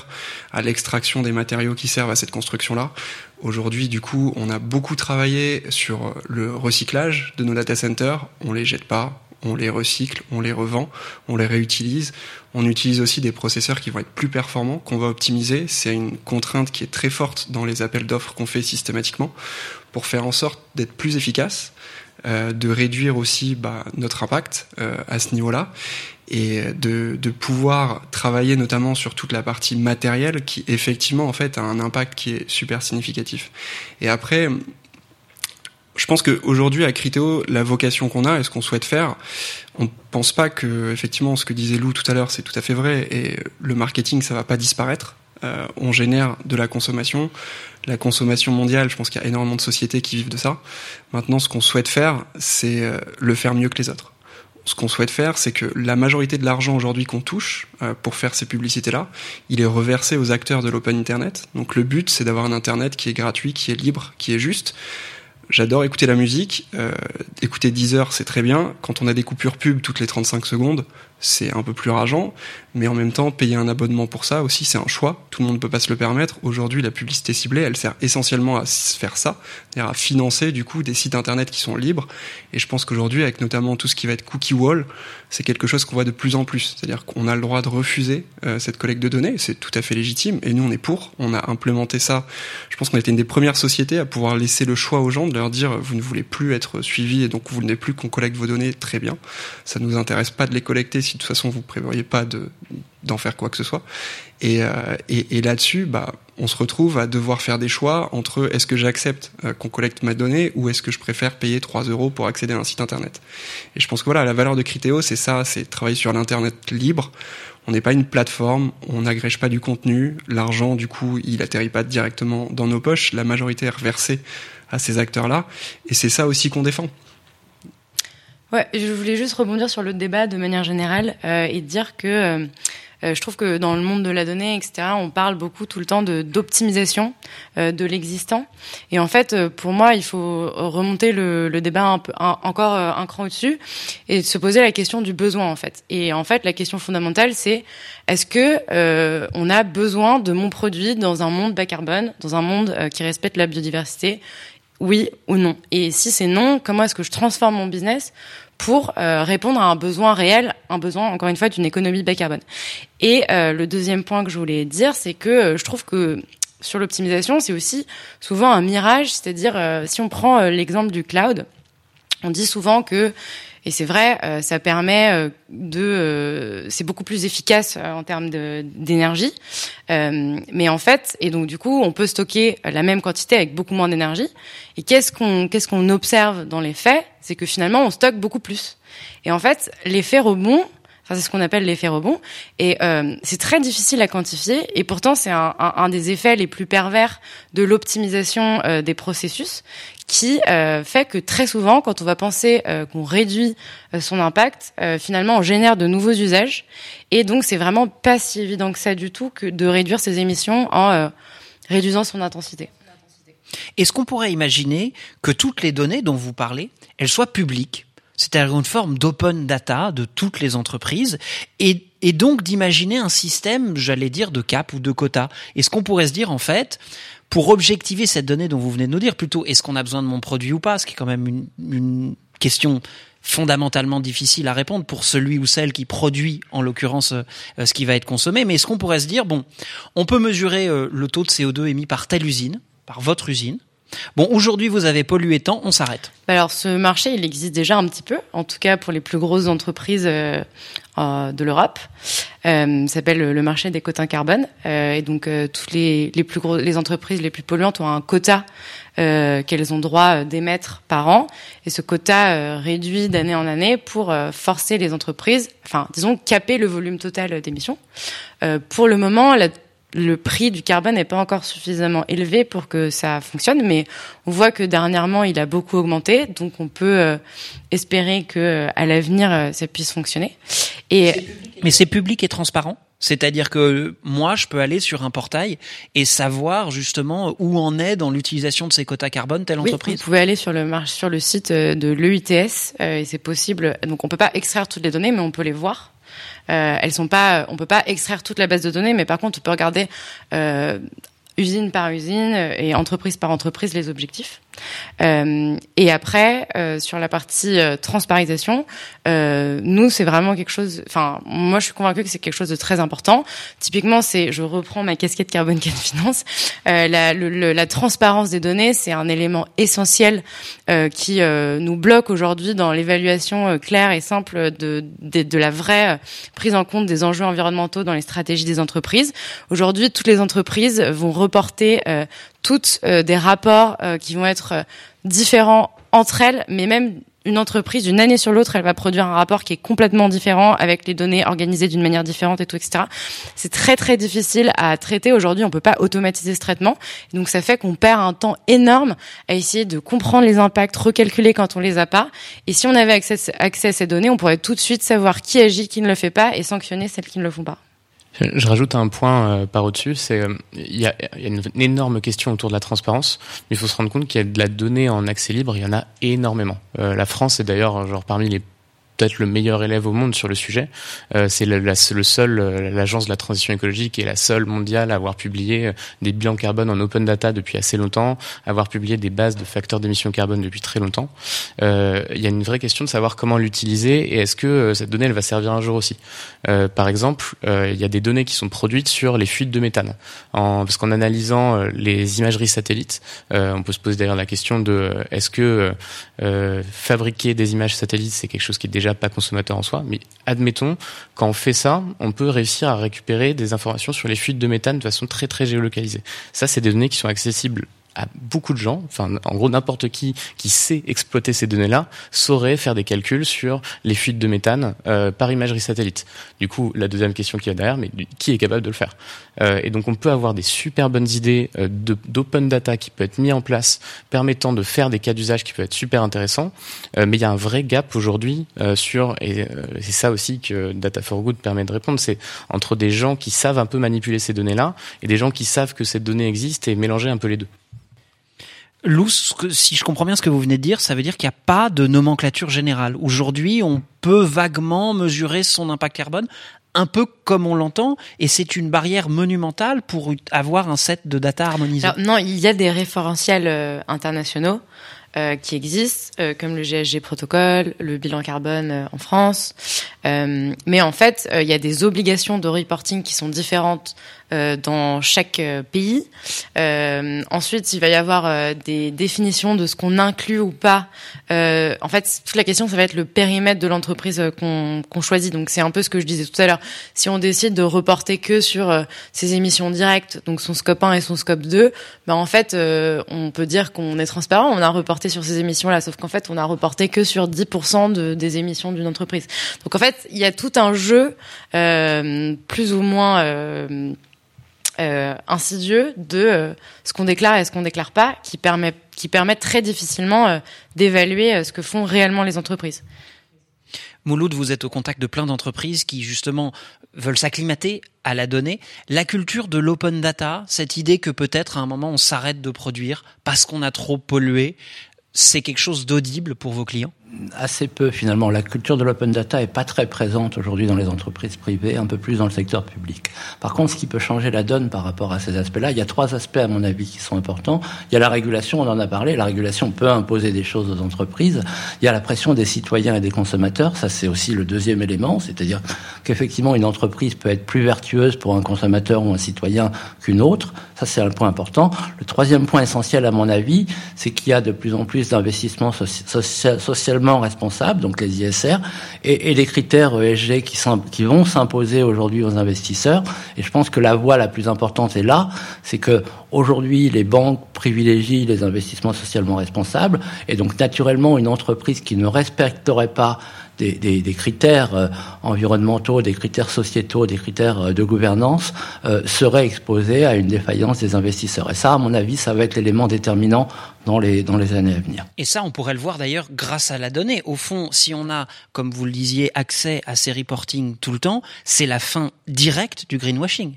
à l'extraction des matériaux qui servent à cette construction-là. Aujourd'hui, du coup, on a beaucoup travaillé sur le recyclage de nos data centers. On les jette pas, on les recycle, on les revend, on les réutilise. On utilise aussi des processeurs qui vont être plus performants, qu'on va optimiser. C'est une contrainte qui est très forte dans les appels d'offres qu'on fait systématiquement pour faire en sorte d'être plus efficace, euh, de réduire aussi bah, notre impact euh, à ce niveau-là et de, de, pouvoir travailler notamment sur toute la partie matérielle qui effectivement en fait a un impact qui est super significatif. Et après, je pense qu'aujourd'hui à Criteo, la vocation qu'on a et ce qu'on souhaite faire, on pense pas que effectivement ce que disait Lou tout à l'heure c'est tout à fait vrai et le marketing ça va pas disparaître. Euh, on génère de la consommation. La consommation mondiale, je pense qu'il y a énormément de sociétés qui vivent de ça. Maintenant, ce qu'on souhaite faire, c'est euh, le faire mieux que les autres ce qu'on souhaite faire, c'est que la majorité de l'argent aujourd'hui qu'on touche euh, pour faire ces publicités-là, il est reversé aux acteurs de l'open internet. Donc le but, c'est d'avoir un internet qui est gratuit, qui est libre, qui est juste. J'adore écouter la musique. Euh, écouter 10 heures, c'est très bien. Quand on a des coupures pub toutes les 35 secondes, c'est un peu plus rageant, mais en même temps, payer un abonnement pour ça aussi, c'est un choix. Tout le monde ne peut pas se le permettre. Aujourd'hui, la publicité ciblée, elle sert essentiellement à faire ça, c'est-à-dire à financer du coup des sites internet qui sont libres. Et je pense qu'aujourd'hui, avec notamment tout ce qui va être cookie wall, c'est quelque chose qu'on voit de plus en plus. C'est-à-dire qu'on a le droit de refuser euh, cette collecte de données, c'est tout à fait légitime. Et nous, on est pour. On a implémenté ça. Je pense qu'on était une des premières sociétés à pouvoir laisser le choix aux gens de leur dire vous ne voulez plus être suivi et donc vous ne voulez plus qu'on collecte vos données. Très bien. Ça nous intéresse pas de les collecter de toute façon vous prévoyez pas de d'en faire quoi que ce soit. Et, euh, et, et là-dessus, bah, on se retrouve à devoir faire des choix entre est-ce que j'accepte euh, qu'on collecte ma donnée ou est-ce que je préfère payer 3 euros pour accéder à un site internet. Et je pense que voilà, la valeur de Criteo, c'est ça, c'est travailler sur l'internet libre. On n'est pas une plateforme, on n'agrège pas du contenu, l'argent du coup il atterrit pas directement dans nos poches, la majorité est reversée à ces acteurs-là, et c'est ça aussi qu'on défend. Ouais, je voulais juste rebondir sur le débat de manière générale euh, et dire que euh, je trouve que dans le monde de la donnée, etc., on parle beaucoup tout le temps de d'optimisation de l'existant. Et en fait, pour moi, il faut remonter le, le débat un peu encore un cran au-dessus et se poser la question du besoin en fait. Et en fait, la question fondamentale, c'est est-ce que euh, on a besoin de mon produit dans un monde bas carbone, dans un monde euh, qui respecte la biodiversité Oui ou non? Et si c'est non, comment est-ce que je transforme mon business? Pour euh, répondre à un besoin réel, un besoin encore une fois d'une économie bas carbone. Et le deuxième point que je voulais dire, c'est que je trouve que sur l'optimisation, c'est aussi souvent un mirage, c'est-à-dire si on prend l'exemple du cloud, on dit souvent que et c'est vrai, euh, ça permet euh, de, euh, c'est beaucoup plus efficace en termes d'énergie. mais en fait, et donc du coup, on peut stocker la même quantité avec beaucoup moins d'énergie. Et qu'est-ce qu'on qu'est-ce qu'on observe dans les faits, c'est que finalement, on stocke beaucoup plus. Et en fait, l'effet rebond, Enfin, c'est ce qu'on appelle l'effet rebond. Et euh, c'est très difficile à quantifier. Et pourtant, c'est un, un, un, des effets les plus pervers de l'optimisation euh, des processus, qui euh, fait que très souvent, quand on va penser euh, qu'on réduit euh, son impact, finalement, on génère de nouveaux usages. Et donc, c'est vraiment pas si évident que ça du tout que de réduire ses émissions en réduisant son intensité. Est-ce qu'on pourrait imaginer que toutes les données dont vous parlez, elles soient publiques? C'est-à-dire une forme d'open data de toutes les entreprises, et, et donc d'imaginer un système, j'allais dire, de cap ou de quota. Est-ce qu'on pourrait se dire, en fait, pour objectiver cette donnée dont vous venez de nous dire, plutôt, est-ce qu'on a besoin de mon produit ou pas, ce qui est quand même une, question fondamentalement difficile à répondre pour celui ou celle qui produit en l'occurrence euh, ce qui va être consommé mais est-ce qu'on pourrait se dire bon on peut mesurer euh, le taux de CO2 émis par telle usine par votre usine Bon, aujourd'hui, vous avez pollué tant, on s'arrête. Alors, ce marché, il existe déjà un petit peu, en tout cas pour les plus grosses entreprises euh, euh de l'Europe. Euh, s'appelle le marché des quotas carbone. Euh, et donc, euh, toutes les, les plus gros, les entreprises les plus polluantes ont un quota euh, qu'elles ont droit d'émettre par an. Et ce quota réduit d'année en année pour forcer les entreprises, enfin, disons, caper le volume total d'émissions. pour le moment, la le prix du carbone n'est pas encore suffisamment élevé pour que ça fonctionne, mais on voit que dernièrement il a beaucoup augmenté, donc on peut euh, espérer que euh, à l'avenir euh, ça puisse fonctionner. Et mais c'est public et transparent. C'est-à-dire que moi, je peux aller sur un portail et savoir justement où en est dans l'utilisation de ces quotas carbone telle entreprise. Vous pouvez aller sur le sur le site de l'EUTS et c'est possible. Donc on peut pas extraire toutes les données, mais on peut les voir. Euh, elles sont pas, on peut pas extraire toute la base de données, mais par contre, on peut regarder euh, usine par usine et entreprise par entreprise les objectifs. Euh, et après, euh, sur la partie euh, transparisation, euh, nous, c'est vraiment quelque chose. Enfin, moi, je suis convaincue que c'est quelque chose de très important. Typiquement, c'est, je reprends ma casquette carbone Can Finance. La, le, la, transparence des données, c'est un élément essentiel qui nous bloque aujourd'hui dans l'évaluation claire et simple de, de la vraie prise en compte des enjeux environnementaux dans les stratégies des entreprises. Aujourd'hui, toutes les entreprises vont reporter toutes euh, des rapports euh, qui vont être euh, différents entre elles, mais même une entreprise d'une année sur l'autre, elle va produire un rapport qui est complètement différent avec les données organisées d'une manière différente et tout, etc. C'est très très difficile à traiter aujourd'hui. On peut pas automatiser ce traitement, donc ça fait qu'on perd un temps énorme à essayer de comprendre les impacts, recalculer quand on les a pas. Et si on avait accès, accès à ces données, on pourrait tout de suite savoir qui agit, qui ne le fait pas, et sanctionner celles qui ne le font pas. Je rajoute un point euh, par au-dessus, c'est euh, il y, a, y a une, énorme question autour de la transparence, mais il faut se rendre compte qu'il y a de la donnée en accès libre, il y en a énormément. Euh, la France est d'ailleurs genre parmi les peut-être le meilleur élève au monde sur le sujet. Euh, c'est le, seul, euh, l'agence de la transition écologique est la seule mondiale à avoir publié euh, des bilans carbone en open data depuis assez longtemps, avoir publié des bases de facteurs d'émission carbone depuis très longtemps. Euh, il y a une vraie question de savoir comment l'utiliser et est-ce que cette donnée elle va servir un jour aussi. Euh, par exemple, il y a des données qui sont produites sur les fuites de méthane, en, parce qu'en analysant les imageries satellites, on peut se poser d'ailleurs la question de est-ce que fabriquer des images satellites c'est quelque chose qui est déjà pas consommateur en soi, mais admettons, quand on fait ça, on peut réussir à récupérer des informations sur les fuites de méthane de façon très très géolocalisée. Ça, c'est des données qui sont accessibles à beaucoup de gens, enfin en gros n'importe qui qui sait exploiter ces données-là saurait faire des calculs sur les fuites de méthane euh, par imagerie satellite. Du coup, la deuxième question qui est derrière, mais qui est capable de le faire? Euh, Et donc on peut avoir des super bonnes idées euh, d'open data qui peut être mis en place, permettant de faire des cas d'usage qui peuvent être super intéressants. Euh, mais il y a un vrai gap aujourd'hui sur et c'est ça aussi que Data for Good permet de répondre, c'est entre des gens qui savent un peu manipuler ces données-là et des gens qui savent que ces données existent et mélanger un peu les deux. Lou, si je comprends bien ce que vous venez de dire, ça veut dire qu'il n'y a pas de nomenclature générale. Aujourd'hui, on peut vaguement mesurer son impact carbone un peu comme on l'entend, et c'est une barrière monumentale pour avoir un set de data harmonisé. non, il y a des référentiels euh, internationaux euh, qui existent, euh, comme le GSG protocole, le bilan carbone en France. mais en fait, il y a des obligations de reporting qui sont différentes dans chaque euh, pays. Euh, ensuite, il va y avoir des définitions de ce qu'on inclut ou pas. en fait, toute la question, ça va être le périmètre de l'entreprise qu'on choisit. Donc, c'est un peu ce que je disais tout à l'heure. Si on décide de reporter que sur ses émissions directes, donc son scope 1 et son scope 2, ben en fait, on peut dire qu'on est transparent. On a reporté sur ces émissions-là, sauf qu'en fait, on a reporté que sur 10% de, des émissions d'une entreprise. Donc, en fait, il y a tout un jeu plus ou moins euh, insidieux de euh, ce qu'on déclare et ce qu'on déclare pas, qui permet qui permettent très difficilement euh, d'évaluer ce que font réellement les entreprises. Mouloud, vous êtes au contact de plein d'entreprises qui justement veulent s'acclimater à la donnée. La culture de l'open data, cette idée que peut-être à un moment on s'arrête de produire parce qu'on a trop pollué, c'est quelque chose d'audible pour vos clients? Assez peu finalement. La culture de l'open data est pas très présente aujourd'hui dans les entreprises privées, un peu plus dans le secteur public. Par contre, ce qui peut changer la donne par rapport à ces aspects-là, il y a trois aspects à mon avis qui sont importants. Il y a la régulation, on en a parlé. La régulation peut imposer des choses aux entreprises. Il y a la pression des citoyens et des consommateurs. Ça, c'est aussi le deuxième élément, c'est-à-dire qu'effectivement une entreprise peut être plus vertueuse pour un consommateur ou un citoyen qu'une autre. Ça, c'est un point important. Le troisième point essentiel à mon avis, c'est qu'il y a de plus en plus d'investissements socialement responsables, donc les ISR, et, les critères ESG qui, qui vont s'imposer aujourd'hui aux investisseurs. Et je pense que la voie la plus importante est là, c'est que aujourd'hui les banques privilégient les investissements socialement responsables, et donc naturellement une entreprise qui ne respecterait pas des, des, des, critères euh, environnementaux, des critères sociétaux, des critères euh, de gouvernance, euh, serait exposée à une défaillance des investisseurs. Et ça, à mon avis, ça va être l'élément déterminant dans les, dans les années à venir. Et ça, on pourrait le voir d'ailleurs grâce à la donnée. Au fond, si on a, comme vous le disiez, accès à ces reporting tout le temps, c'est la fin directe du greenwashing.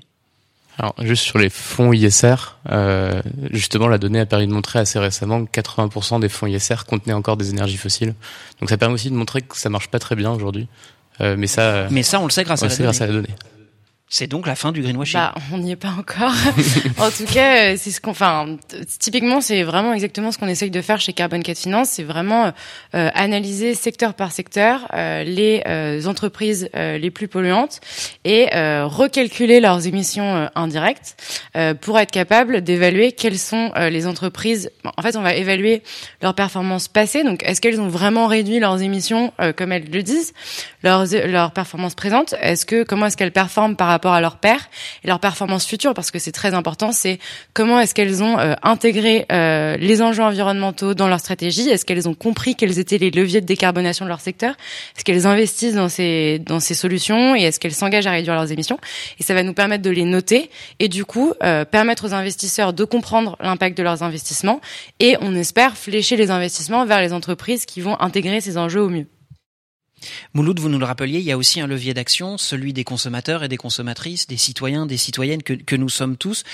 Alors, juste sur les fonds ISR, euh, justement, la donnée a permis de montrer assez récemment que 80% des fonds ISR contenaient encore des énergies fossiles. Donc, ça permet aussi de montrer que ça marche pas très bien aujourd'hui. Euh, mais ça, mais ça, on le sait grâce, à, la grâce à la donnée. C'est donc la fin du greenwashing. Bah, on n'y est pas encore. en tout cas, euh, c'est ce qu'on, enfin, typiquement, c'est vraiment exactement ce qu'on essaye de faire chez Carbon 4 Finance. C'est vraiment euh, analyser secteur par secteur euh, les entreprises les plus polluantes et recalculer leurs émissions indirectes pour être capable d'évaluer quelles sont les entreprises. En fait, on va évaluer leurs performances passées. Donc, est-ce qu'elles ont vraiment réduit leurs émissions comme elles le disent, leurs leurs performances présentes? Est-ce que comment est-ce qu'elles performent par rapport à leur père et leur performance future parce que c'est très important. C'est comment est-ce qu'elles ont euh, intégré euh, les enjeux environnementaux dans leur stratégie Est-ce qu'elles ont compris quels étaient les leviers de décarbonation de leur secteur? Est-ce qu'elles investissent dans ces dans ces solutions et est-ce qu'elles s'engagent à réduire leurs émissions? Et ça va nous permettre de les noter et du coup euh, permettre aux investisseurs de comprendre l'impact de leurs investissements et on espère flécher les investissements vers les entreprises qui vont intégrer ces enjeux au mieux. Mouloud, vous nous le rappeliez, il y a aussi un levier d'action, celui des consommateurs et des consommatrices, des citoyens, des citoyennes que, nous sommes tous.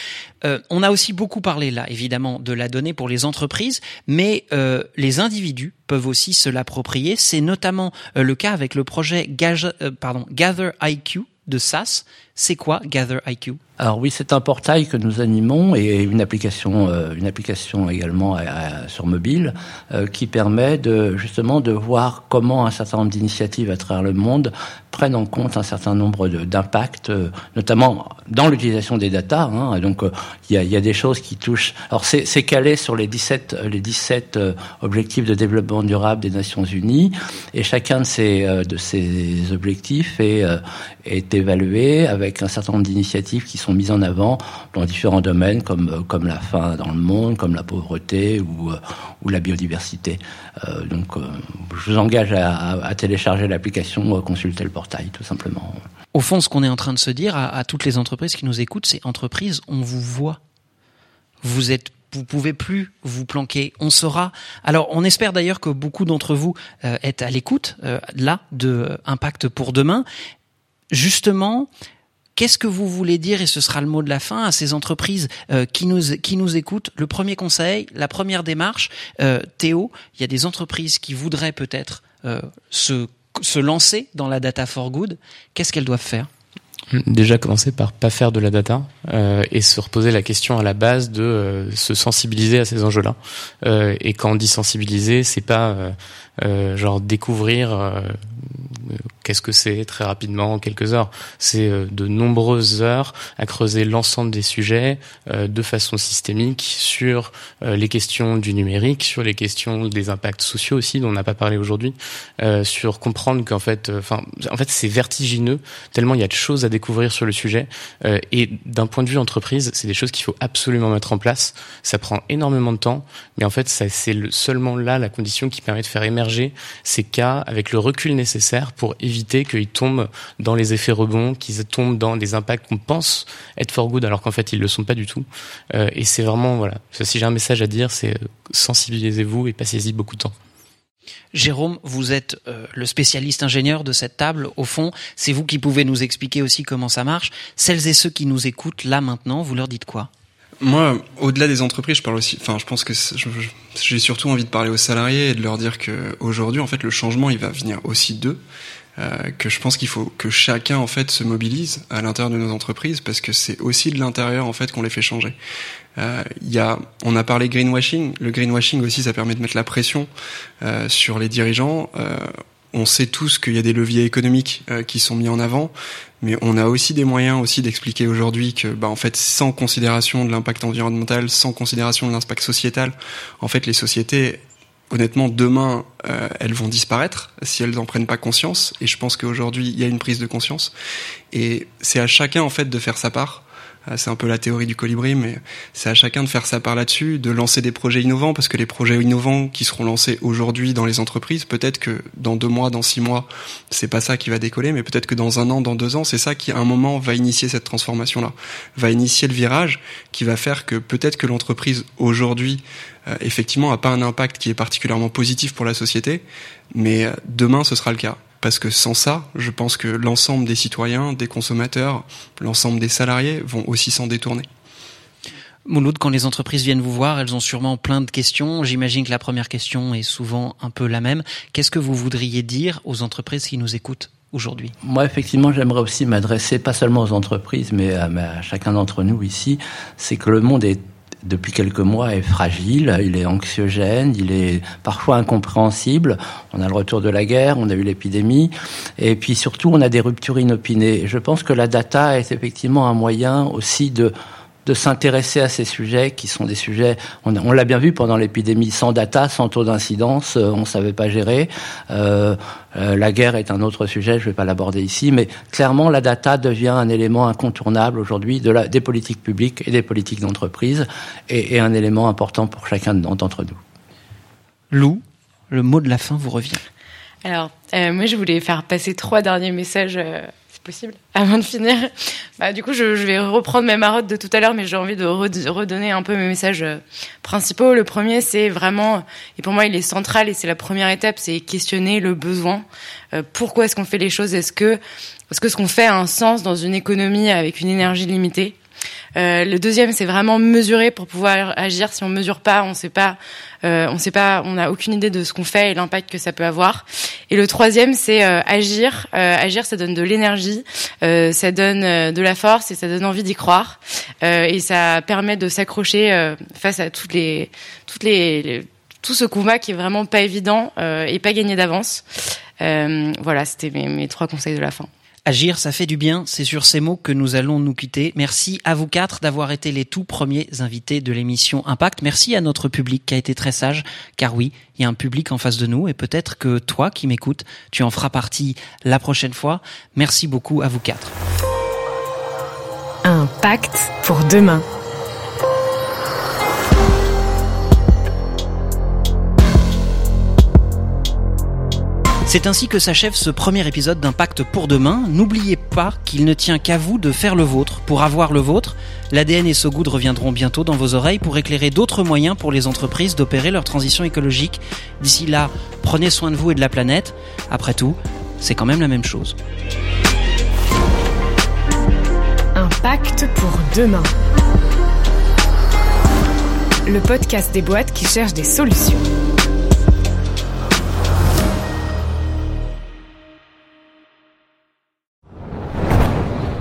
Euh, on a aussi beaucoup parlé là, évidemment, de la donnée pour les entreprises, mais euh, les individus peuvent aussi se l'approprier. C'est notamment euh, le cas avec le projet Gather IQ de SAS. C'est quoi Gather IQ Alors oui, c'est un portail que nous animons et une application, euh, une application également sur mobile euh, qui permet de justement de voir comment un certain nombre d'initiatives à travers le monde prennent en compte un certain nombre d'impacts, euh, notamment dans l'utilisation des data. Hein. donc, euh, il y, a, des choses qui touchent. Alors, c'est calé sur les 17, les 17 euh, objectifs de développement durable des Nations Unies, et chacun de ces, de ces objectifs est, est évalué avec un certain nombre d'initiatives qui sont mises en avant dans différents domaines, comme, comme la faim dans le monde, comme la pauvreté ou, ou la biodiversité. donc, je vous engage à, à télécharger l'application, consulter le portail, tout simplement. Au fond, ce qu'on est en train de se dire à, toutes les entreprises qui nous écoutent, c'est entreprises, on vous voit. Vous êtes vous pouvez plus vous planquer. On saura. Alors, on espère d'ailleurs que beaucoup d'entre vous euh, êtes à l'écoute euh, là de Impact pour demain. Justement, qu'est-ce que vous voulez dire et ce sera le mot de la fin à ces entreprises euh, qui nous qui nous écoutent? Le premier conseil, la première démarche, Théo, il y a des entreprises qui voudraient peut-être se se lancer dans la data for good, qu'est-ce qu'elles doivent faire? Déjà commencer par pas faire de la data euh, et se reposer la question à la base de euh, se sensibiliser à ces enjeux-là. Euh, et quand on dit sensibiliser, c'est pas genre découvrir qu'est-ce que c'est très rapidement en quelques heures. C'est euh, de nombreuses heures à creuser l'ensemble des sujets euh, de façon systémique sur euh, les questions du numérique, sur les questions des impacts sociaux aussi dont on n'a pas parlé aujourd'hui, sur comprendre qu'en fait, enfin, en fait, c'est vertigineux tellement il y a de choses à découvrir sur le sujet. et d'un point de vue entreprise, c'est des choses qu'il faut absolument mettre en place. Ça prend énormément de temps, mais en fait, c'est seulement là la condition qui permet de faire émerger ces cas avec le recul nécessaire pour éviter qu'ils tombent dans les effets rebonds, qu'ils tombent dans des impacts qu'on pense être for good alors qu'en fait ils le sont pas du tout. Euh, et c'est vraiment voilà, si j'ai un message à dire, c'est euh, sensibilisez-vous et passez-y beaucoup de temps. Jérôme, vous êtes euh, le spécialiste ingénieur de cette table. Au fond, c'est vous qui pouvez nous expliquer aussi comment ça marche. Celles et ceux qui nous écoutent là maintenant, vous leur dites quoi? Moi, au-delà des entreprises, je parle aussi. Enfin, je pense que j'ai surtout envie de parler aux salariés et de leur dire que aujourd'hui, en fait, le changement, il va venir aussi d'eux. Euh, que je pense qu'il faut que chacun en fait se mobilise à l'intérieur de nos entreprises parce que c'est aussi de l'intérieur en fait qu'on les fait changer. Euh, y a, on a parlé greenwashing. Le greenwashing aussi, ça permet de mettre la pression euh, sur les dirigeants. Euh, on sait tous qu'il y a des leviers économiques qui sont mis en avant, mais on a aussi des moyens aussi d'expliquer aujourd'hui que, bah, en fait, sans considération de l'impact environnemental, sans considération de l'impact sociétal, en fait, les sociétés honnêtement, demain, euh, elles vont disparaître si elles n'en prennent pas conscience. Et je pense qu'aujourd'hui, il y a une prise de conscience. Et c'est à chacun, en fait, de faire sa part. Euh, c'est un peu la théorie du colibri, mais c'est à chacun de faire sa part là-dessus, de lancer des projets innovants, parce que les projets innovants qui seront lancés aujourd'hui dans les entreprises, peut-être que dans deux mois, dans six mois, c'est pas ça qui va décoller, mais peut-être que dans un an, dans deux ans, c'est ça qui à un moment va initier cette transformation-là, va initier le virage qui va faire que peut-être que l'entreprise aujourd'hui euh, effectivement a pas un impact qui est particulièrement positif pour la société, mais euh, demain ce sera le cas parce que sans ça, je pense que l'ensemble des citoyens, des consommateurs, l'ensemble des salariés vont aussi s'en détourner. Mouloud, quand les entreprises viennent vous voir, elles ont sûrement plein de questions. J'imagine que la première question est souvent un peu la même. Qu'est-ce que vous voudriez dire aux entreprises qui nous écoutent aujourd'hui? Moi, effectivement, j'aimerais aussi m'adresser pas seulement aux entreprises, mais à, à chacun d'entre nous ici. C'est que le monde est depuis quelques mois est fragile, il est anxiogène, il est parfois incompréhensible. On a le retour de la guerre, on a eu l'épidémie, et puis surtout on a des ruptures inopinées. Je pense que la data est effectivement un moyen aussi de de s'intéresser à ces sujets qui sont des sujets, on, on l'a bien vu pendant l'épidémie, sans data, sans taux d'incidence, euh, on savait pas gérer. Euh, euh, la guerre est un autre sujet, je vais pas l'aborder ici, mais clairement la data devient un élément incontournable aujourd'hui de la, des politiques publiques et des politiques d'entreprise et, et, un élément important pour chacun d'entre nous. Lou, le mot de la fin vous revient. Alors, euh, moi je voulais faire passer trois derniers messages possible, avant de finir. Bah, du coup, je, vais reprendre mes marottes de tout à l'heure, mais j'ai envie de redonner un peu mes messages euh, principaux. Le premier, c'est vraiment, et pour moi, il est central, et c'est la première étape, c'est questionner le besoin. Euh, pourquoi est-ce qu'on fait les choses? Est-ce que, est-ce que ce qu'on fait a un sens dans une économie avec une énergie limitée? Euh, le deuxième, c'est vraiment mesurer pour pouvoir agir. Si on mesure pas, on sait pas, euh, on sait pas, on n'a aucune idée de ce qu'on fait et l'impact que ça peut avoir. Et le troisième, c'est euh, agir. Euh, agir, ça donne de l'énergie, euh, ça donne de la force et ça donne envie d'y croire. et ça permet de s'accrocher face à toutes les, toutes les, tout ce combat qui est vraiment pas évident et pas gagné d'avance. voilà, c'était mes trois conseils de la fin. Agir, ça fait du bien. C'est sur ces mots que nous allons nous quitter. Merci à vous quatre d'avoir été les tout premiers invités de l'émission Impact. Merci à notre public qui a été très sage, car oui, il y a un public en face de nous et peut-être que toi qui m'écoutes, tu en feras partie la prochaine fois. Merci beaucoup à vous quatre. Impact pour demain. C'est ainsi que s'achève ce premier épisode d'Impact pour demain. N'oubliez pas qu'il ne tient qu'à vous de faire le vôtre. Pour avoir le vôtre, l'ADN et SoGood reviendront bientôt dans vos oreilles pour éclairer d'autres moyens pour les entreprises d'opérer leur transition écologique. D'ici là, prenez soin de vous et de la planète. Après tout, c'est quand même la même chose. Impact pour demain. Le podcast des boîtes qui cherchent des solutions.